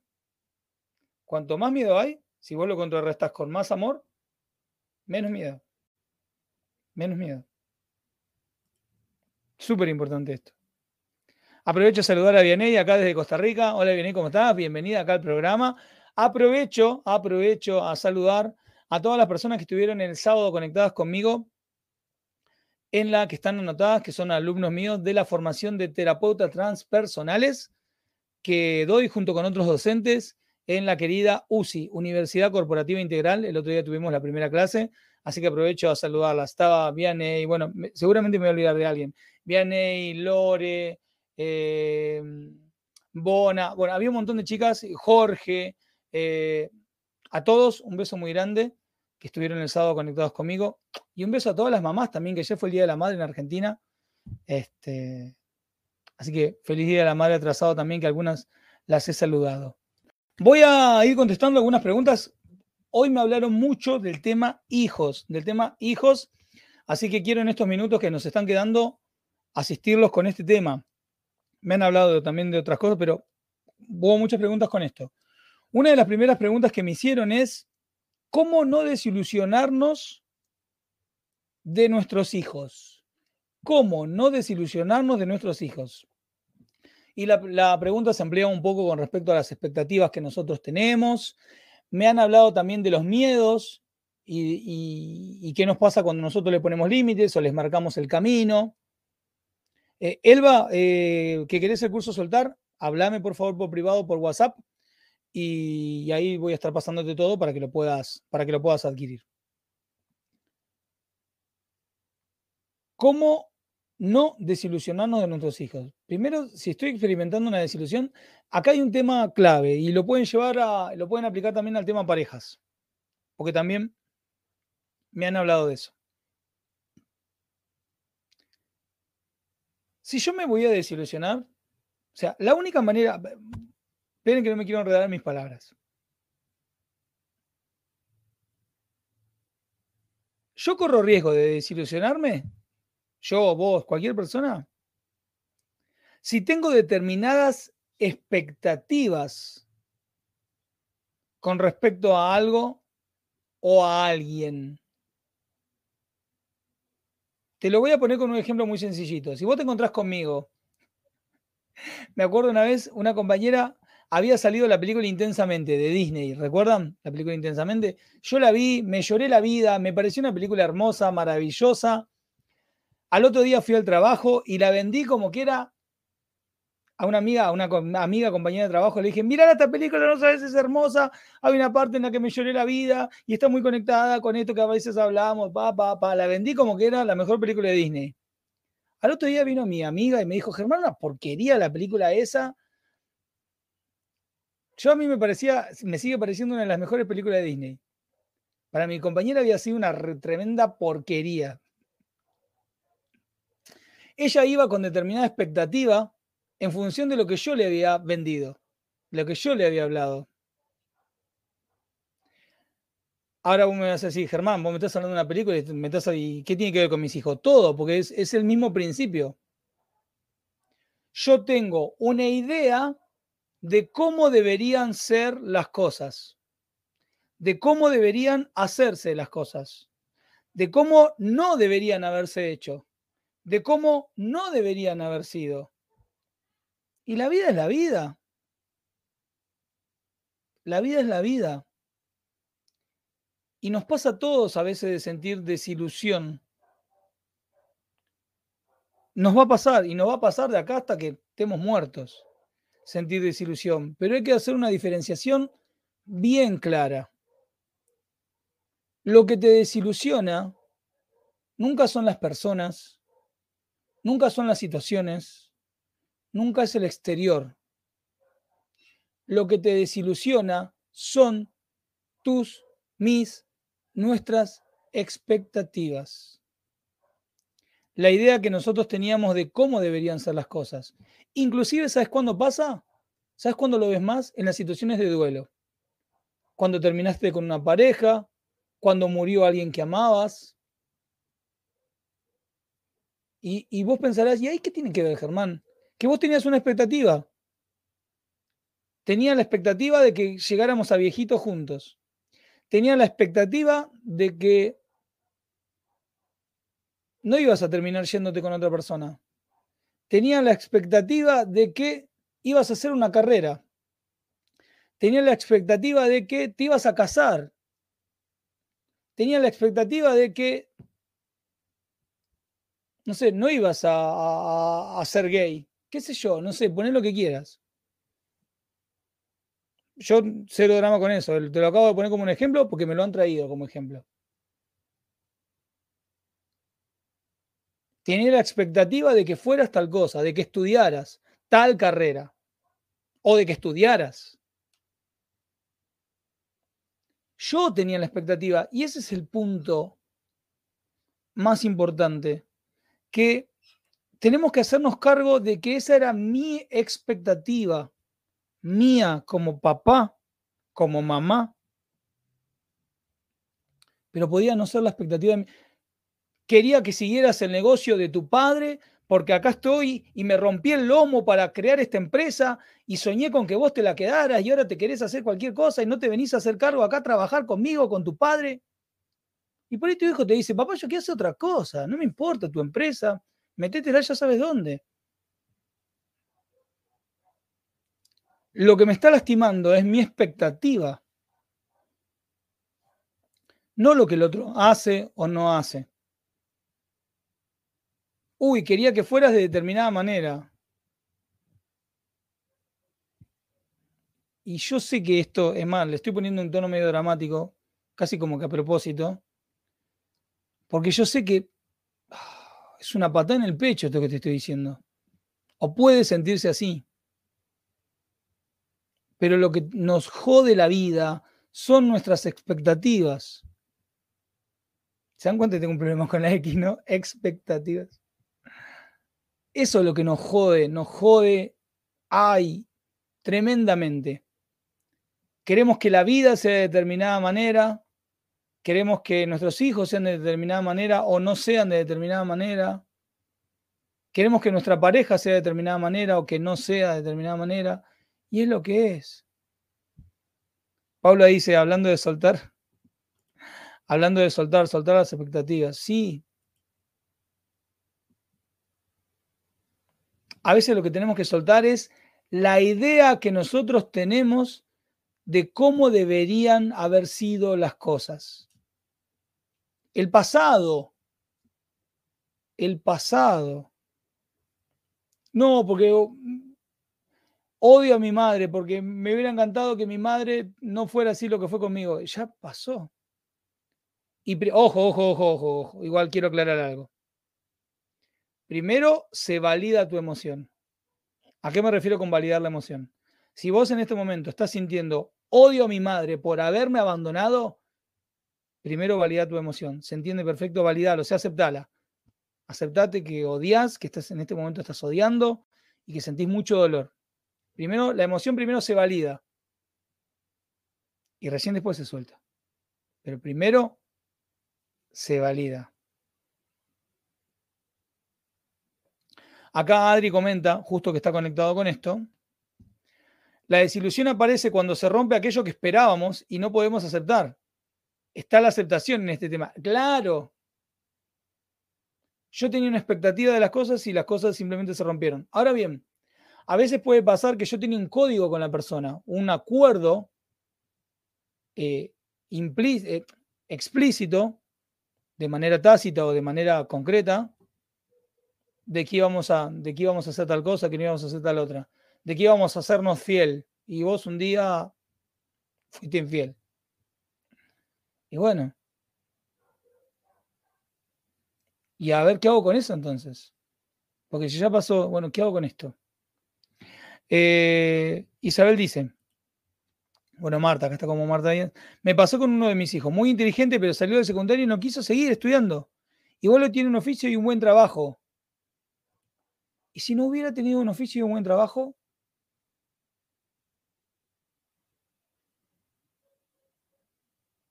Cuanto más miedo hay, si vos lo contrarrestas con más amor, menos miedo menos miedo. Súper importante esto. Aprovecho a saludar a Vianey acá desde Costa Rica. Hola Vianey, ¿cómo estás? Bienvenida acá al programa. Aprovecho, aprovecho a saludar a todas las personas que estuvieron el sábado conectadas conmigo en la que están anotadas, que son alumnos míos de la formación de terapeutas transpersonales que doy junto con otros docentes en la querida UCI, Universidad Corporativa Integral. El otro día tuvimos la primera clase. Así que aprovecho a saludarla. Estaba Vianey, bueno, seguramente me voy a olvidar de alguien. Vianey, Lore, eh, Bona, bueno, había un montón de chicas, Jorge, eh, a todos un beso muy grande, estuvieron el sábado conectados conmigo. Y un beso a todas las mamás también, que ayer fue el Día de la Madre en Argentina. Este, así que feliz Día de la Madre atrasado también, que algunas las he saludado. Voy a ir contestando algunas preguntas. Hoy me hablaron mucho del tema hijos, del tema hijos, así que quiero en estos minutos que nos están quedando asistirlos con este tema. Me han hablado también de otras cosas, pero hubo muchas preguntas con esto. Una de las primeras preguntas que me hicieron es, ¿cómo no desilusionarnos de nuestros hijos? ¿Cómo no desilusionarnos de nuestros hijos? Y la, pregunta se amplía un poco con respecto a las expectativas que nosotros tenemos. Me han hablado también de los miedos y, qué nos pasa cuando nosotros le ponemos límites o les marcamos el camino. Eh, Elba, eh, ¿que querés el curso soltar? Háblame por favor por privado, por WhatsApp y, ahí voy a estar pasándote todo para que lo puedas, para que lo puedas adquirir. ¿Cómo no desilusionarnos de nuestros hijos? Primero, si estoy experimentando una desilusión, acá hay un tema clave y lo pueden llevar a, lo pueden aplicar también al tema parejas, porque también me han hablado de eso. Si yo me voy a desilusionar, o sea, la única manera, Esperen que no me quiero enredar en mis palabras. ¿Yo corro riesgo de desilusionarme? Yo, vos, cualquier persona. Si tengo determinadas expectativas con respecto a algo o a alguien. Te lo voy a poner con un ejemplo muy sencillito. Si vos te encontrás conmigo, me acuerdo una vez, una compañera había salido la película Intensamente de Disney, ¿recuerdan? La película Intensamente. Yo la vi, me lloré la vida, me pareció una película hermosa, maravillosa. Al otro día fui al trabajo y la vendí como que era a una amiga, a una, amiga, compañera de trabajo, le dije, mira esta película, no sabes, es hermosa, hay una parte en la que me lloré la vida y está muy conectada con esto que a veces hablamos, pa, pa, pa. La vendí como que era la mejor película de Disney. Al otro día vino mi amiga y me dijo, Germán, una porquería la película esa, yo a mí me parecía, me sigue pareciendo una de las mejores películas de Disney. Para mi compañera había sido una tremenda porquería. Ella iba con determinada expectativa en función de lo que yo le había vendido, lo que yo le había hablado. Ahora vos me vas a decir, Germán, vos me estás hablando de una película y me estás ahí, ¿qué tiene que ver con mis hijos? Todo, porque es, es el mismo principio. Yo tengo una idea de cómo deberían ser las cosas, de cómo deberían hacerse las cosas, de cómo no deberían haberse hecho, de cómo no deberían haber sido. Y la vida es la vida. La vida es la vida. Y nos pasa a todos a veces de sentir desilusión. Nos va a pasar y nos va a pasar de acá hasta que estemos muertos sentir desilusión, pero hay que hacer una diferenciación bien clara. Lo que te desilusiona nunca son las personas, nunca son las situaciones, nunca es el exterior. Lo que te desilusiona son tus, mis, nuestras expectativas. La idea que nosotros teníamos de cómo deberían ser las cosas. Inclusive, ¿sabes cuándo pasa? ¿Sabes cuándo lo ves más? En las situaciones de duelo. Cuando terminaste con una pareja, cuando murió alguien que amabas. Y, vos pensarás, ¿y ahí qué tiene que ver, Germán? Que vos tenías una expectativa. Tenía la expectativa de que llegáramos a viejitos juntos. Tenía la expectativa de que no ibas a terminar yéndote con otra persona tenía la expectativa de que ibas a hacer una carrera. Tenía la expectativa de que te ibas a casar. Tenía la expectativa de que, no sé, no ibas a, ser gay. ¿Qué sé yo? No sé, poné lo que quieras. Yo cero drama con eso. Te lo acabo de poner como un ejemplo porque me lo han traído como ejemplo. Tenía la expectativa de que fueras tal cosa, de que estudiaras tal carrera o de que estudiaras. Yo tenía la expectativa y ese es el punto más importante, que tenemos que hacernos cargo de que esa era mi expectativa, mía como papá, como mamá, pero podía no ser la expectativa de mi... Quería que siguieras el negocio de tu padre porque acá estoy y me rompí el lomo para crear esta empresa y soñé con que vos te la quedaras y ahora te querés hacer cualquier cosa y no te venís a hacer cargo acá a trabajar conmigo, con tu padre. Y por ahí tu hijo te dice, papá, yo quiero hacer otra cosa, no me importa tu empresa, metétela ya sabes dónde. Lo que me está lastimando es mi expectativa, no lo que el otro hace o no hace. Uy, quería que fueras de determinada manera. Y yo sé que esto es mal, le estoy poniendo un tono medio dramático, casi como que a propósito, porque yo sé que ah, es una patada en el pecho esto que te estoy diciendo. O puede sentirse así. Pero lo que nos jode la vida son nuestras expectativas. ¿Se dan cuenta que tengo un problema con la X, no? Expectativas. Eso es lo que nos jode, nos jode, ay, tremendamente. Queremos que la vida sea de determinada manera, queremos que nuestros hijos sean de determinada manera o no sean de determinada manera. Queremos que nuestra pareja sea de determinada manera o que no sea de determinada manera. Y es lo que es. Paula dice, hablando de soltar, hablando de soltar, soltar las expectativas. Sí, a veces lo que tenemos que soltar es la idea que nosotros tenemos de cómo deberían haber sido las cosas. El pasado. El pasado. No, porque odio a mi madre, porque me hubiera encantado que mi madre no fuera así lo que fue conmigo. Ya pasó. Y ojo, ojo, ojo, ojo, ojo. Igual quiero aclarar algo. Primero, se valida tu emoción. ¿A qué me refiero con validar la emoción? Si vos en este momento estás sintiendo odio a mi madre por haberme abandonado, primero valida tu emoción. Se entiende perfecto, validalo, o sea, aceptala. Aceptate que odias, que estás en este momento estás odiando y que sentís mucho dolor. Primero, la emoción primero se valida y recién después se suelta. Pero primero se valida. Acá Adri comenta, justo que está conectado con esto, la desilusión aparece cuando se rompe aquello que esperábamos y no podemos aceptar. Está la aceptación en este tema. Claro. Yo tenía una expectativa de las cosas y las cosas simplemente se rompieron. Ahora bien, a veces puede pasar que yo tenía un código con la persona, un acuerdo eh, eh, explícito, de manera tácita o de manera concreta, de que íbamos a, de que a hacer tal cosa, que no íbamos a hacer tal otra, de que íbamos a hacernos fiel. Y vos un día fuiste infiel. Y bueno. Y a ver qué hago con eso entonces. Porque si ya pasó, bueno, ¿qué hago con esto? Eh, Isabel dice, bueno, Marta, acá está como Marta. Me pasó con uno de mis hijos, muy inteligente, pero salió de secundario y no quiso seguir estudiando. Igual lo tiene un oficio y un buen trabajo. ¿Y si no hubiera tenido un oficio y un buen trabajo?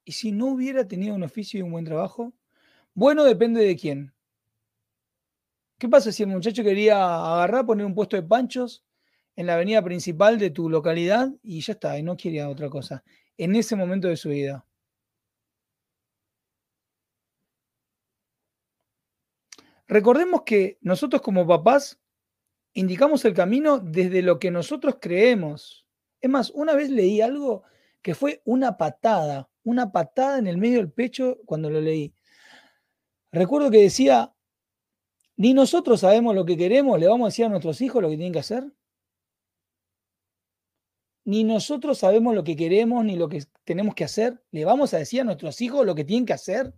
¿Y si no hubiera tenido un oficio y un buen trabajo? Bueno, depende de quién. ¿Qué pasa si el muchacho quería agarrar, poner un puesto de panchos en la avenida principal de tu localidad y ya está, y no quería otra cosa, en ese momento de su vida? Recordemos que nosotros como papás indicamos el camino desde lo que nosotros creemos. Es más, una vez leí algo que fue una patada, una patada en el medio del pecho cuando lo leí. Recuerdo que decía, ni nosotros sabemos lo que queremos, le vamos a decir a nuestros hijos lo que tienen que hacer. Ni nosotros sabemos lo que queremos ni lo que tenemos que hacer, le vamos a decir a nuestros hijos lo que tienen que hacer.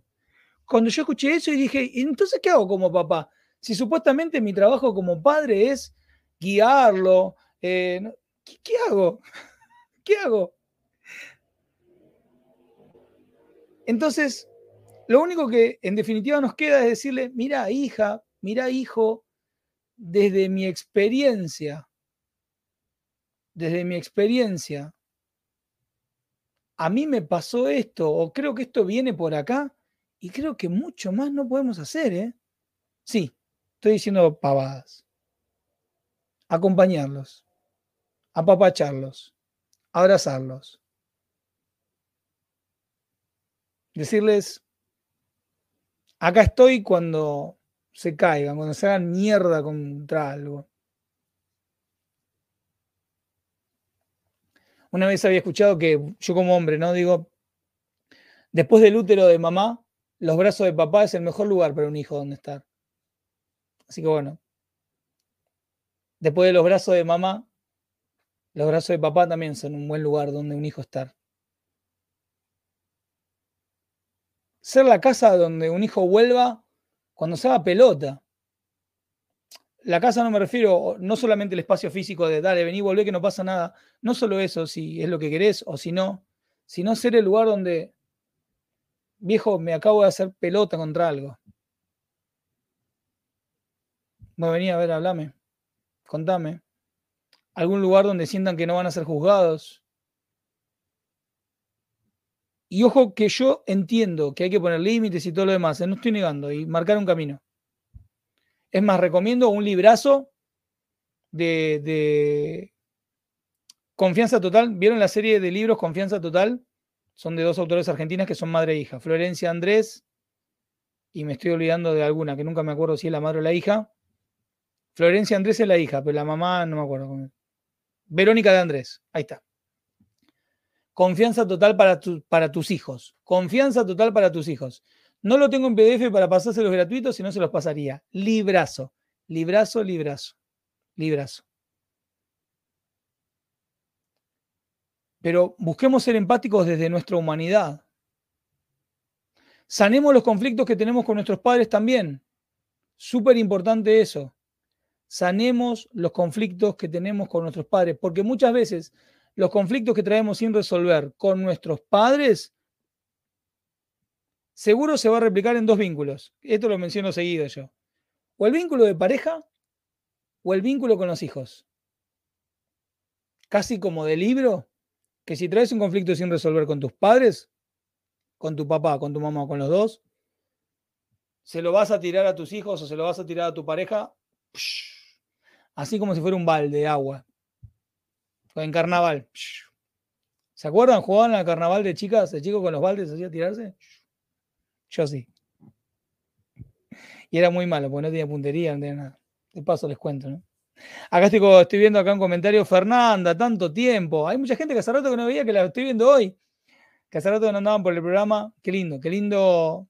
Cuando yo escuché eso y dije, entonces qué hago como papá? Si supuestamente mi trabajo como padre es guiarlo, eh, ¿qué, hago? ¿Qué hago? Entonces, lo único que en definitiva nos queda es decirle, mira hija, mira hijo, desde mi experiencia, desde mi experiencia, a mí me pasó esto, o creo que esto viene por acá, y creo que mucho más no podemos hacer, ¿eh? Sí, estoy diciendo pavadas. Acompañarlos, apapacharlos, abrazarlos. Decirles, acá estoy cuando se caigan, cuando se hagan mierda contra algo. Una vez había escuchado que yo como hombre, ¿no? Digo, después del útero de mamá, los brazos de papá es el mejor lugar para un hijo donde estar. Así que bueno, después de los brazos de mamá, los brazos de papá también son un buen lugar donde un hijo estar. Ser la casa donde un hijo vuelva cuando se haga pelota. La casa no me refiero, no solamente el espacio físico de dale, vení, volvé, que no pasa nada. No solo eso, si es lo que querés o si no, sino ser el lugar donde, viejo, me acabo de hacer pelota contra algo. Bueno, vení a ver, hablame, contame. Algún lugar donde sientan que no van a ser juzgados. Y ojo que yo entiendo que hay que poner límites y todo lo demás, ¿eh? no estoy negando, y marcar un camino. Es más, recomiendo un librazo de, Confianza Total. ¿Vieron la serie de libros Confianza Total? Son de dos autores argentinas que son madre e hija. Florencia Andrés, y me estoy olvidando de alguna, que nunca me acuerdo si es la madre o la hija. Florencia Andrés es la hija, pero la mamá no me acuerdo. Verónica de Andrés, ahí está. Confianza total para, para tus hijos. Confianza total para tus hijos. No lo tengo en PDF para pasárselos gratuitos, si no se los pasaría. Librazo, librazo, librazo, librazo. Pero busquemos ser empáticos desde nuestra humanidad. Sanemos los conflictos que tenemos con nuestros padres también. Súper importante eso. Sanemos los conflictos que tenemos con nuestros padres, porque muchas veces los conflictos que traemos sin resolver con nuestros padres seguro se va a replicar en dos vínculos. Esto lo menciono seguido yo. O el vínculo de pareja o el vínculo con los hijos. Casi como de libro, que si traes un conflicto sin resolver con tus padres, con tu papá, con tu mamá, con los dos, se lo vas a tirar a tus hijos o se lo vas a tirar a tu pareja, así como si fuera un balde de agua. En carnaval. ¿Se acuerdan? ¿Jugaban al carnaval de chicas, de chicos con los baldes, hacía tirarse? Yo sí. Y era muy malo, porque no tenía puntería, no tenía nada. De paso les cuento, ¿no? Acá estoy, viendo acá un comentario, Fernanda, tanto tiempo. Hay mucha gente que hace rato que no veía, que la estoy viendo hoy. Que hace rato que no andaban por el programa. Qué lindo, qué lindo,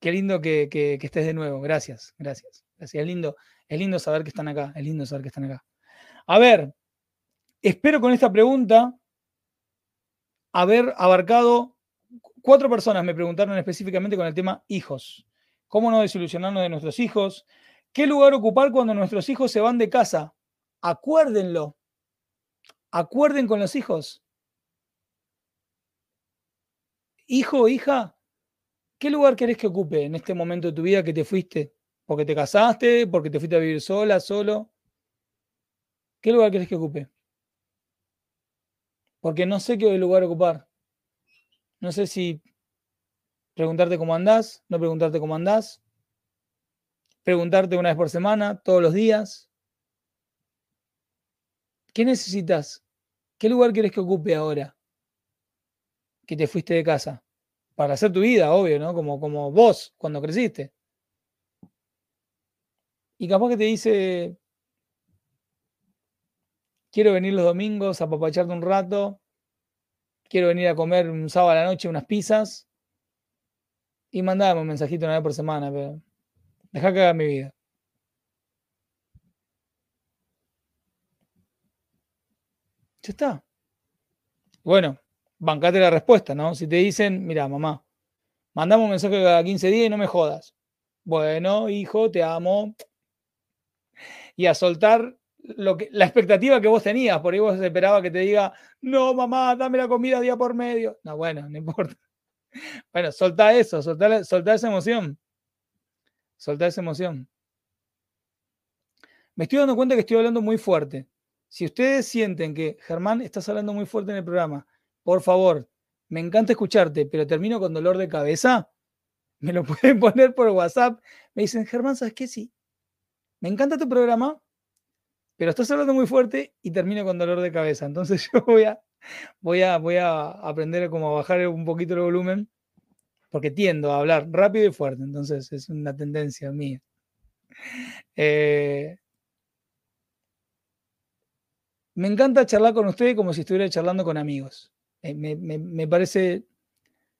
qué lindo que, estés de nuevo. Gracias, gracias. gracias. Lindo, es lindo saber que están acá. Es lindo saber que están acá. A ver, espero con esta pregunta haber abarcado Cuatro personas me preguntaron específicamente con el tema hijos. ¿Cómo no desilusionarnos de nuestros hijos? ¿Qué lugar ocupar cuando nuestros hijos se van de casa? Acuérdenlo. Acuerden con los hijos. Hijo o hija, ¿qué lugar querés que ocupe en este momento de tu vida que te fuiste? ¿Porque te casaste? ¿Porque te fuiste a vivir sola, solo? ¿Qué lugar querés que ocupe? Porque no sé qué lugar ocupar. No sé si preguntarte cómo andás, no preguntarte cómo andás, preguntarte una vez por semana, todos los días. ¿Qué necesitas? ¿Qué lugar quieres que ocupe ahora? Que te fuiste de casa. Para hacer tu vida, obvio, ¿no? Como, como vos cuando creciste. Y capaz que te dice, quiero venir los domingos a papacharte un rato, quiero venir a comer un sábado a la noche unas pizzas. Y mandame un mensajito una vez por semana, pero deja que haga mi vida. Ya está. Bueno, bancate la respuesta, ¿no? Si te dicen, mira, mamá, mandame un mensaje cada 15 días y no me jodas. Bueno, hijo, te amo. Y a soltar la expectativa que vos tenías, por ahí vos esperabas que te diga, no, mamá, dame la comida día por medio. No, bueno, no importa. Bueno, soltá eso, soltá, soltá esa emoción. Soltá esa emoción. Me estoy dando cuenta que estoy hablando muy fuerte. Si ustedes sienten que Germán estás hablando muy fuerte en el programa, por favor, me encanta escucharte, pero termino con dolor de cabeza, me lo pueden poner por WhatsApp. Me dicen, Germán, ¿sabes qué? Sí. Me encanta tu programa, pero estás hablando muy fuerte y termino con dolor de cabeza. Entonces yo voy a, voy a, voy a aprender a como bajar un poquito el volumen, porque tiendo a hablar rápido y fuerte. Entonces es una tendencia mía. Eh, me encanta charlar con ustedes como si estuviera charlando con amigos. Eh, me, parece,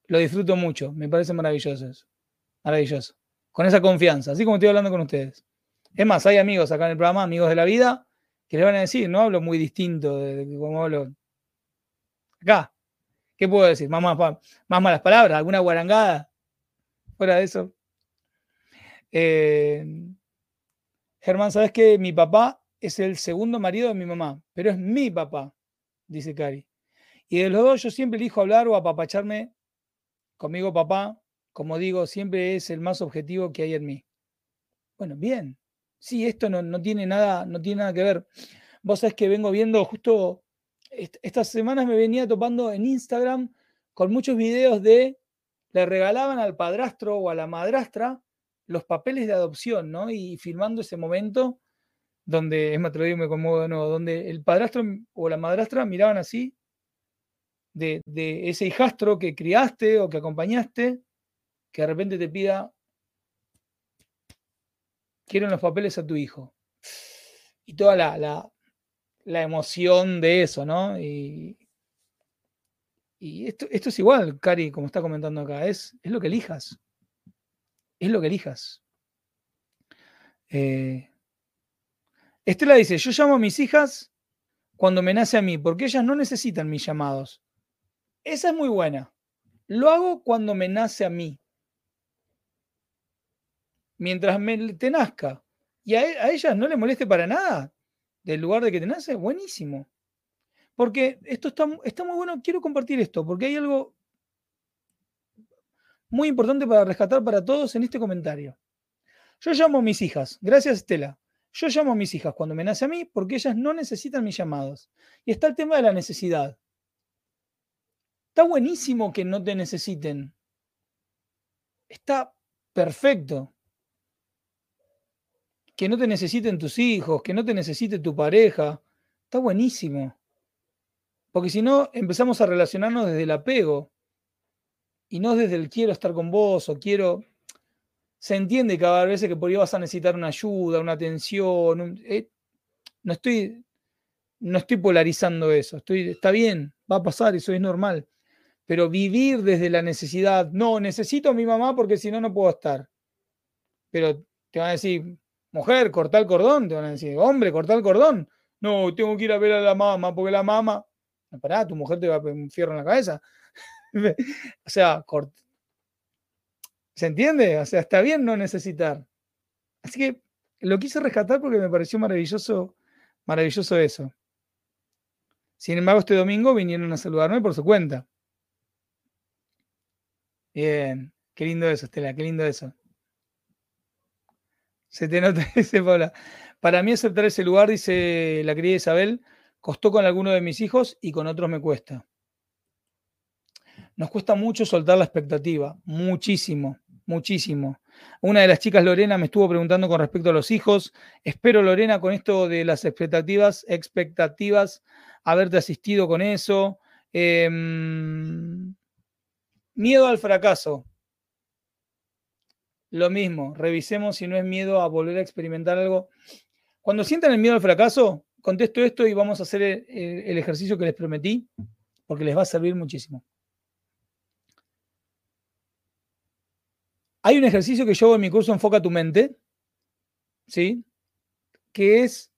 lo disfruto mucho, me parece maravilloso eso. Maravilloso. Con esa confianza, así como estoy hablando con ustedes. Es más, hay amigos acá en el programa, amigos de la vida, que les van a decir, no hablo muy distinto de, cómo hablo acá. ¿Qué puedo decir? Más, malas palabras, alguna guarangada. Fuera de eso. Eh, Germán, ¿sabes que mi papá es el segundo marido de mi mamá, pero es mi papá, dice Cari. Y de los dos yo siempre elijo hablar o apapacharme conmigo papá, como digo, siempre es el más objetivo que hay en mí. Bueno, bien. Sí, esto no, tiene, nada, no tiene nada que ver. Vos sabés que vengo viendo justo estas semanas me venía topando en Instagram con muchos videos de le regalaban al padrastro o a la madrastra los papeles de adopción, ¿no? Y filmando ese momento donde, es más, me conmuevo de nuevo, donde el padrastro o la madrastra miraban así de, ese hijastro que criaste o que acompañaste, que de repente te pida, quiero los papeles a tu hijo. Y toda la, la, emoción de eso, ¿no? Y, y esto, esto, es igual, Cari, como está comentando acá, es, es lo que elijas. Es lo que elijas. Eh, Estela dice, yo llamo a mis hijas cuando me nace a mí, porque ellas no necesitan mis llamados. Esa es muy buena. Lo hago cuando me nace a mí. Mientras te nazca. Y a, ellas no le moleste para nada del lugar de que te nace, buenísimo. Porque esto está, está muy bueno, quiero compartir esto, porque hay algo muy importante para rescatar para todos en este comentario. Yo llamo a mis hijas, gracias Estela. Yo llamo a mis hijas cuando me nace a mí porque ellas no necesitan mis llamados. Y está el tema de la necesidad. Está buenísimo que no te necesiten. Está perfecto. Que no te necesiten tus hijos, que no te necesite tu pareja. Está buenísimo. Porque si no, empezamos a relacionarnos desde el apego y no desde el quiero estar con vos o quiero se entiende cada vez que por ahí vas a necesitar una ayuda, una atención. Eh, no, estoy, no estoy polarizando eso. Estoy, está bien, va a pasar, eso es normal. Pero vivir desde la necesidad, no, necesito a mi mamá porque si no, no puedo estar. Pero te van a decir, mujer, corta el cordón. Te van a decir, hombre, corta el cordón. No, tengo que ir a ver a la mamá porque la mamá. Pará, tu mujer te va a un fierro en la cabeza. o sea, corta ¿Se entiende? O sea, está bien no necesitar. Así que lo quise rescatar porque me pareció maravilloso, maravilloso eso. Sin embargo, este domingo vinieron a saludarme por su cuenta. Bien, qué lindo eso, Estela, qué lindo eso. Se te nota ese, Paula. Para mí aceptar ese lugar, dice la querida Isabel, costó con alguno de mis hijos y con otros me cuesta. Nos cuesta mucho soltar la expectativa, muchísimo muchísimo. Una de las chicas, Lorena, me estuvo preguntando con respecto a los hijos. Espero, Lorena, con esto de las expectativas, expectativas, haberte asistido con eso. Em, miedo al fracaso. Lo mismo, revisemos si no es miedo a volver a experimentar algo. Cuando sientan el miedo al fracaso, contesto esto y vamos a hacer el ejercicio que les prometí, porque les va a servir muchísimo. Hay un ejercicio que yo hago en mi curso Enfoca tu mente, ¿sí? Que es,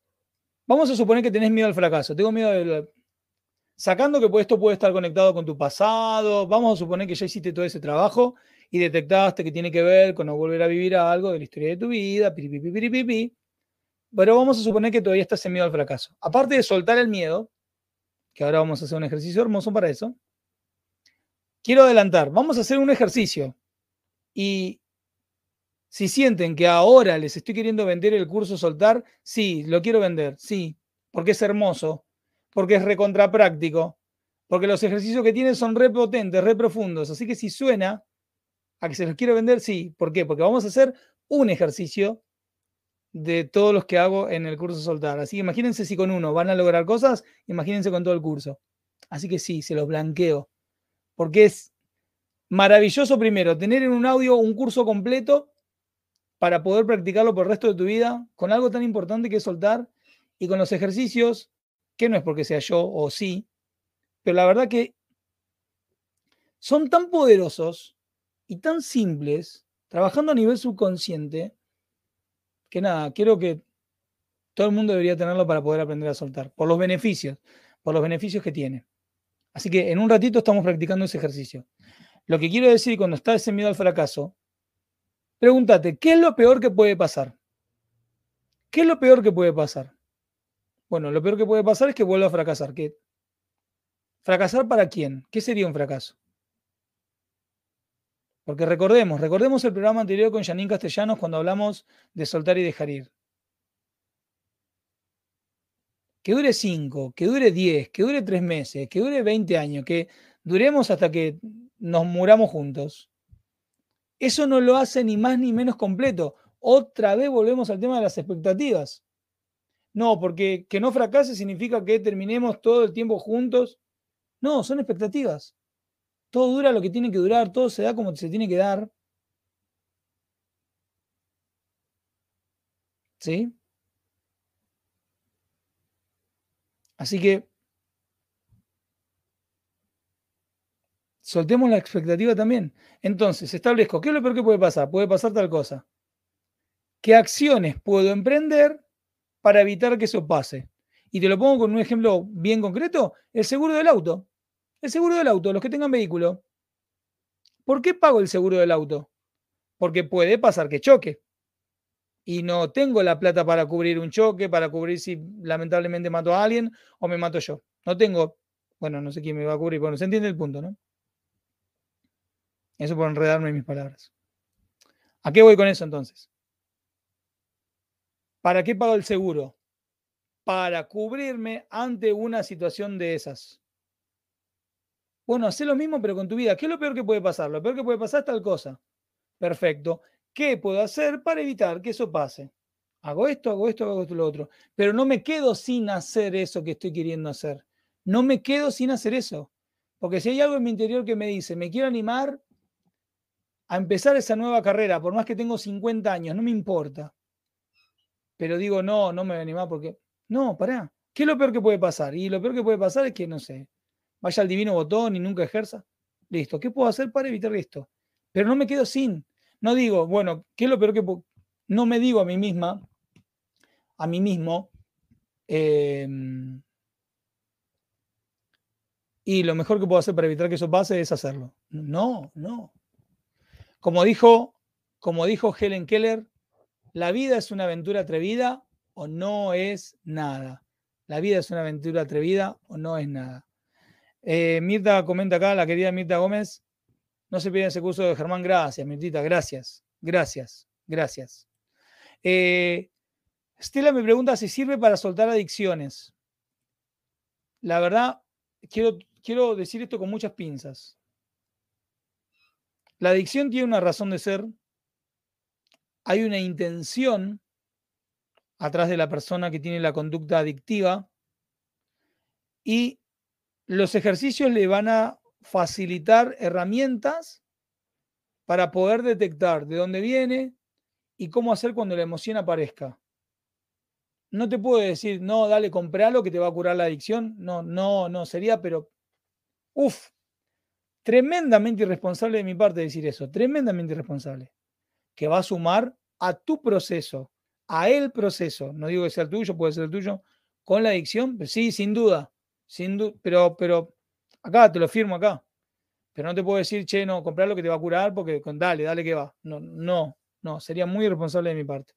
vamos a suponer que tenés miedo al fracaso, tengo miedo de... Sacando que esto puede estar conectado con tu pasado, vamos a suponer que ya hiciste todo ese trabajo y detectaste que tiene que ver con no volver a vivir algo de la historia de tu vida, pero vamos a suponer que todavía estás en miedo al fracaso. Aparte de soltar el miedo, que ahora vamos a hacer un ejercicio hermoso para eso, quiero adelantar, vamos a hacer un ejercicio y si sienten que ahora les estoy queriendo vender el curso soltar, sí, lo quiero vender, sí, porque es hermoso, porque es recontrapráctico, porque los ejercicios que tiene son re potentes, re profundos. Así que si suena a que se los quiero vender, sí. ¿Por qué? Porque vamos a hacer un ejercicio de todos los que hago en el curso soltar. Así que imagínense si con uno van a lograr cosas, imagínense con todo el curso. Así que sí, se los blanqueo. Porque es maravilloso primero tener en un audio un curso completo para poder practicarlo por el resto de tu vida con algo tan importante que es soltar y con los ejercicios, que no es porque sea yo o sí, pero la verdad que son tan poderosos y tan simples, trabajando a nivel subconsciente, que nada, quiero que todo el mundo debería tenerlo para poder aprender a soltar, por los beneficios, por los beneficios que tiene. Así que en un ratito estamos practicando ese ejercicio. Lo que quiero decir cuando está ese miedo al fracaso Pregúntate, ¿qué es lo peor que puede pasar? ¿Qué es lo peor que puede pasar? Bueno, lo peor que puede pasar es que vuelva a fracasar. ¿Qué? ¿Fracasar para quién? ¿Qué sería un fracaso? Porque recordemos, recordemos el programa anterior con Janine Castellanos cuando hablamos de soltar y dejar ir. Que dure 5, que dure 10, que dure 3 meses, que dure 20 años, que duremos hasta que nos muramos juntos. Eso no lo hace ni más ni menos completo. Otra vez volvemos al tema de las expectativas. No, porque que no fracase significa que terminemos todo el tiempo juntos. No, son expectativas. Todo dura lo que tiene que durar, todo se da como se tiene que dar. ¿Sí? Así que Soltemos la expectativa también. Entonces, establezco, ¿qué es lo peor que puede pasar? Puede pasar tal cosa. ¿Qué acciones puedo emprender para evitar que eso pase? Y te lo pongo con un ejemplo bien concreto, el seguro del auto. El seguro del auto, los que tengan vehículo. ¿Por qué pago el seguro del auto? Porque puede pasar que choque. Y no tengo la plata para cubrir un choque, para cubrir si lamentablemente mato a alguien o me mato yo. No tengo, bueno, no sé quién me va a cubrir, bueno, se entiende el punto, ¿no? Eso por enredarme en mis palabras. ¿A qué voy con eso entonces? ¿Para qué pago el seguro? Para cubrirme ante una situación de esas. Bueno, hace lo mismo pero con tu vida. ¿Qué es lo peor que puede pasar? Lo peor que puede pasar es tal cosa. Perfecto. ¿Qué puedo hacer para evitar que eso pase? Hago esto, hago esto, hago esto, lo otro. Pero no me quedo sin hacer eso que estoy queriendo hacer. No me quedo sin hacer eso. Porque si hay algo en mi interior que me dice, me quiero animar a empezar esa nueva carrera, por más que tengo 50 años, no me importa. Pero digo, no, no me voy a animar porque. No, pará. ¿Qué es lo peor que puede pasar? Y lo peor que puede pasar es que, no sé, vaya al divino botón y nunca ejerza. Listo. ¿Qué puedo hacer para evitar esto? Pero no me quedo sin. No digo, bueno, ¿qué es lo peor que puedo.? No me digo a mí misma, a mí mismo, em, y lo mejor que puedo hacer para evitar que eso pase es hacerlo. No, no. Como dijo, como dijo Helen Keller, la vida es una aventura atrevida o no es nada. La vida es una aventura atrevida o no es nada. Eh, Mirta comenta acá, la querida Mirta Gómez, no se pide ese curso de Germán. Gracias, Mirtita, gracias, gracias, gracias. Eh, me pregunta si sirve para soltar adicciones. La verdad, quiero, quiero decir esto con muchas pinzas. La adicción tiene una razón de ser. Hay una intención atrás de la persona que tiene la conducta adictiva y los ejercicios le van a facilitar herramientas para poder detectar de dónde viene y cómo hacer cuando la emoción aparezca. No te puedo decir, no, dale, compralo que te va a curar la adicción. No, no, no, sería, pero, uff, Tremendamente irresponsable de mi parte decir eso, tremendamente irresponsable. Que va a sumar a tu proceso, a el proceso, no digo que sea el tuyo, puede ser el tuyo, con la adicción, sí, sin duda, sin pero, pero acá te lo firmo acá. Pero no te puedo decir, che, no, comprar lo que te va a curar porque con dale, dale que va. No, no, no, sería muy irresponsable de mi parte.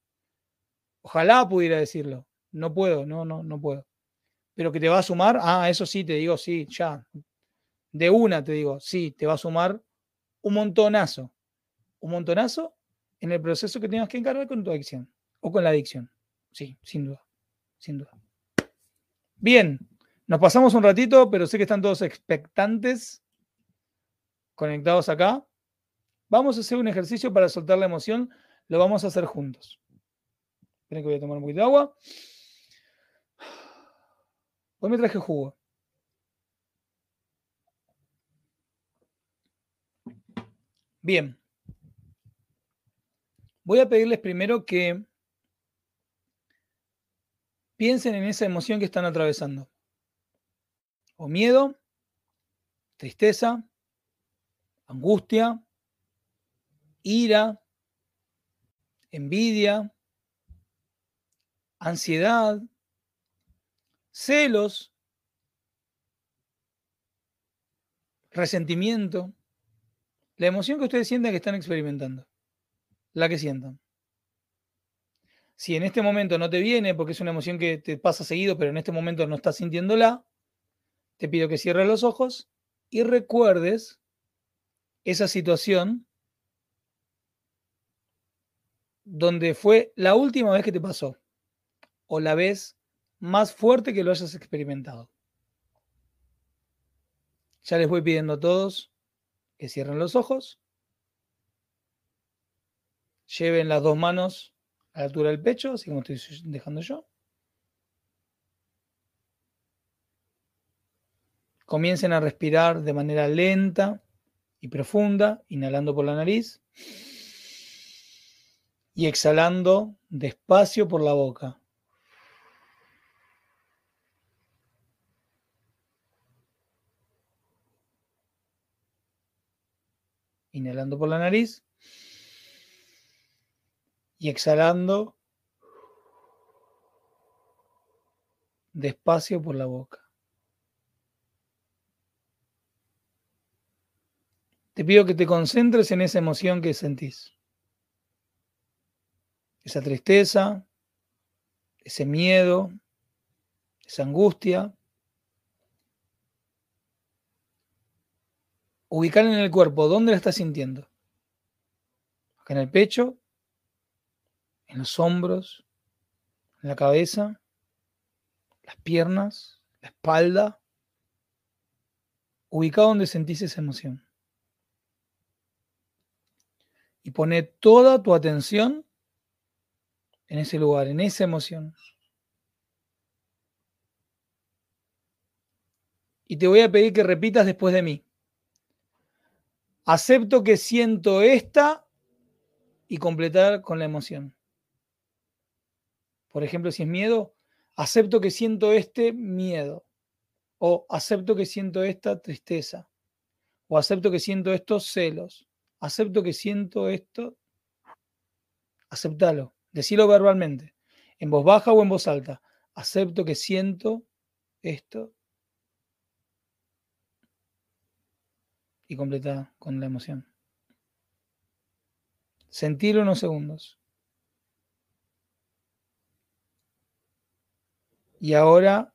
Ojalá pudiera decirlo. No puedo, no, no, no puedo. Pero que te va a sumar, ah, eso sí, te digo, sí, ya, de una te digo, sí, te va a sumar un montonazo, un montonazo en el proceso que tengas que encargar con tu adicción o con la adicción. Sí, sin duda, sin duda. Bien, nos pasamos un ratito, pero sé que están todos expectantes, conectados acá. Vamos a hacer un ejercicio para soltar la emoción. Lo vamos a hacer juntos. Esperen que voy a tomar un poquito de agua. Hoy me traje jugo. Bien. Voy a pedirles primero que piensen en esa emoción que están atravesando. O miedo, tristeza, angustia, ira, envidia, ansiedad, celos, resentimiento, la emoción que ustedes sienten que están experimentando, la que sientan. Si en este momento no te viene, porque es una emoción que te pasa seguido, pero en este momento no estás sintiéndola, te pido que cierres los ojos y recuerdes esa situación donde fue la última vez que te pasó o la vez más fuerte que lo hayas experimentado. Ya les voy pidiendo a todos que cierren los ojos, lleven las dos manos a la altura del pecho, así como estoy dejando yo. Comiencen a respirar de manera lenta y profunda, inhalando por la nariz y exhalando despacio por la boca. Inhalando por la nariz y exhalando despacio por la boca. Te pido que te concentres en esa emoción que sentís. Esa tristeza, ese miedo, esa angustia, ubicar en el cuerpo dónde la estás sintiendo. Acá en el pecho, en los hombros, en la cabeza, las piernas, la espalda. Ubica donde sentís esa emoción. Y pone toda tu atención en ese lugar, en esa emoción. Y te voy a pedir que repitas después de mí. Acepto que siento esta y completar con la emoción. Por ejemplo, si es miedo, acepto que siento este miedo. O acepto que siento esta tristeza. O acepto que siento estos celos. Acepto que siento esto. Aceptalo. Decilo verbalmente. En voz baja o en voz alta. Acepto que siento esto y completa con la emoción. Sentirlo unos segundos. Y ahora,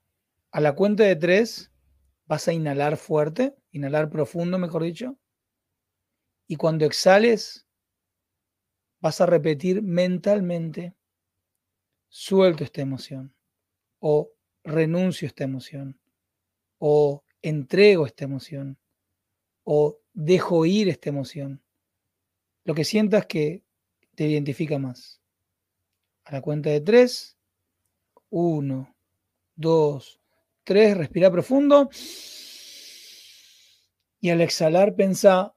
a la cuenta de tres, vas a inhalar fuerte, inhalar profundo, mejor dicho. Y cuando exhales, vas a repetir mentalmente, suelto esta emoción, o renuncio a esta emoción, o entrego esta emoción, o dejo ir esta emoción. Lo que sientas que te identifica más. A la cuenta de tres. Uno, dos, tres. Respira profundo. Y al exhalar, pensa,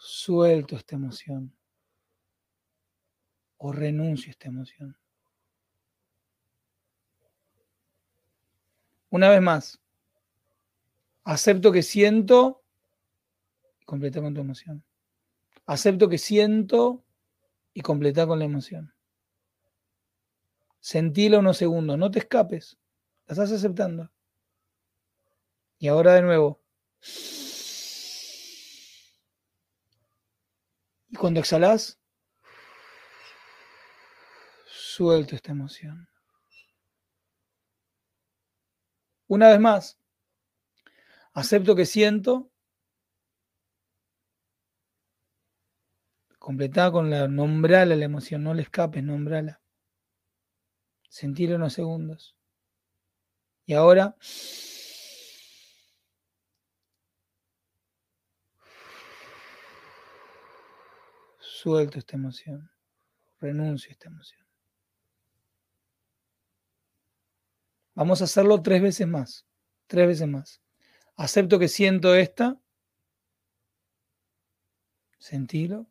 suelto esta emoción. O renuncio a esta emoción. Una vez más, Acepto que siento y completa con tu emoción. Acepto que siento y completa con la emoción. Sentila unos segundos, no te escapes. La estás aceptando. Y ahora de nuevo. Cuando exhalas, suelto esta emoción. Una vez más, Acepto que siento. Completá con la nombrala la emoción, no le escapes, nombrala. Sentir unos segundos. Y ahora suelto esta emoción, renuncio a esta emoción. Vamos a hacerlo tres veces más, tres veces más. Acepto que siento esta. Sentilo.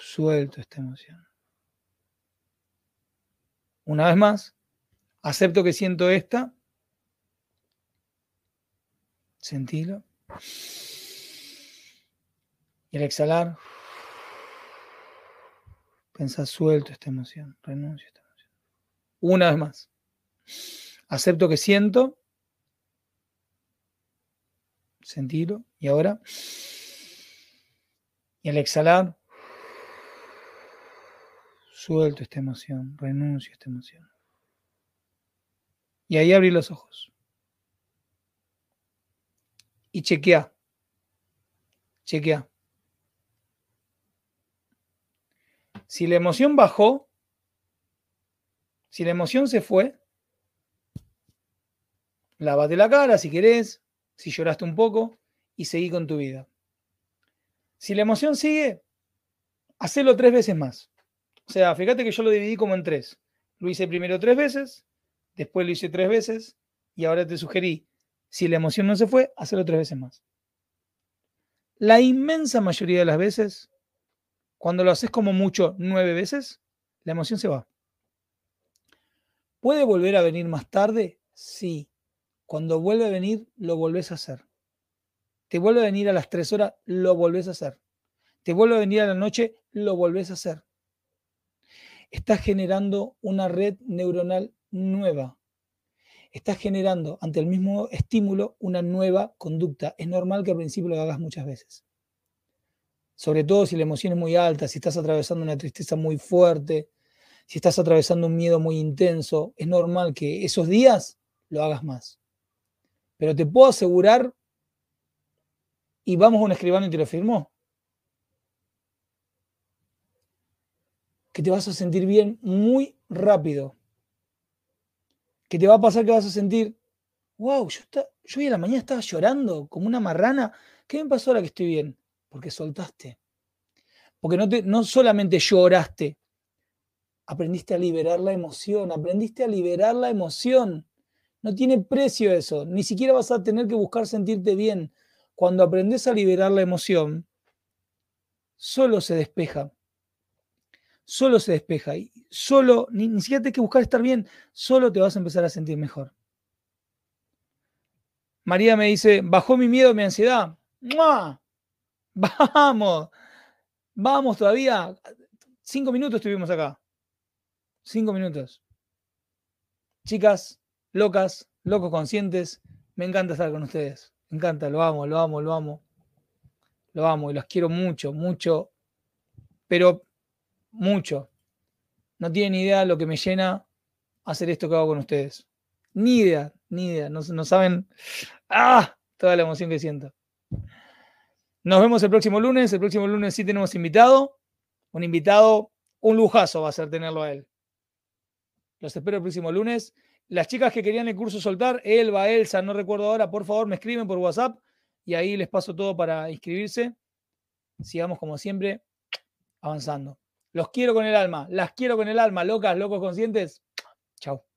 Suelto esta emoción. Una vez más, acepto que siento esta. Sentilo. Y al exhalar, pensar suelto esta emoción, renuncio a esta emoción. Una vez más. Acepto que siento. Sentilo. Y ahora. Y al exhalar, suelto esta emoción, renuncio a esta emoción. Y ahí abrí los ojos y chequea. Chequea. Si la emoción bajó, si la emoción se fue, lávate la cara si querés, si lloraste un poco y seguí con tu vida. Si la emoción sigue, hacelo tres veces más. O sea, fíjate que yo lo dividí como en tres. Lo hice primero tres veces, después lo hice tres veces y ahora te sugerí si la emoción no se fue, hacerlo tres veces más. La inmensa mayoría de las veces, cuando lo haces como mucho nueve veces, la emoción se va. ¿Puede volver a venir más tarde? Sí. Cuando vuelve a venir, lo volvés a hacer. Te vuelve a venir a las tres horas, lo volvés a hacer. Te vuelve a venir a la noche, lo volvés a hacer. Estás generando una red neuronal nueva estás generando ante el mismo estímulo una nueva conducta. Es normal que al principio lo hagas muchas veces. Sobre todo si la emoción es muy alta, si estás atravesando una tristeza muy fuerte, si estás atravesando un miedo muy intenso, es normal que esos días lo hagas más. Pero te puedo asegurar, y vamos a un escribano y te lo firmó, que te vas a sentir bien muy rápido que te va a pasar que vas a sentir, wow, yo, yo hoy a la mañana estaba llorando como una marrana. ¿Qué me pasó ahora que estoy bien? Porque soltaste. Porque no, no solamente lloraste, aprendiste a liberar la emoción, aprendiste a liberar la emoción. No tiene precio eso, ni siquiera vas a tener que buscar sentirte bien. Cuando aprendes a liberar la emoción, solo se despeja solo se despeja y solo, ni, siquiera tienes que buscar estar bien, solo te vas a empezar a sentir mejor. María me dice, bajó mi miedo, mi ansiedad. Vamos, vamos todavía. Cinco minutos estuvimos acá. Cinco minutos. Chicas, locas, locos conscientes, me encanta estar con ustedes. Me encanta, lo amo, lo amo, lo amo. Lo amo y los quiero mucho, mucho. Pero mucho. No tienen idea lo que me llena hacer esto que hago con ustedes. Ni idea, ni idea. No, no saben ¡ah! toda la emoción que siento. Nos vemos el próximo lunes. El próximo lunes sí tenemos invitado. Un invitado, un lujazo va a ser tenerlo a él. Los espero el próximo lunes. Las chicas que querían el curso soltar, Elba, Elsa, no recuerdo ahora, por favor me escriben por WhatsApp y ahí les paso todo para inscribirse. Sigamos como siempre avanzando. Los quiero con el alma, las quiero con el alma, locas, locos conscientes. Chao.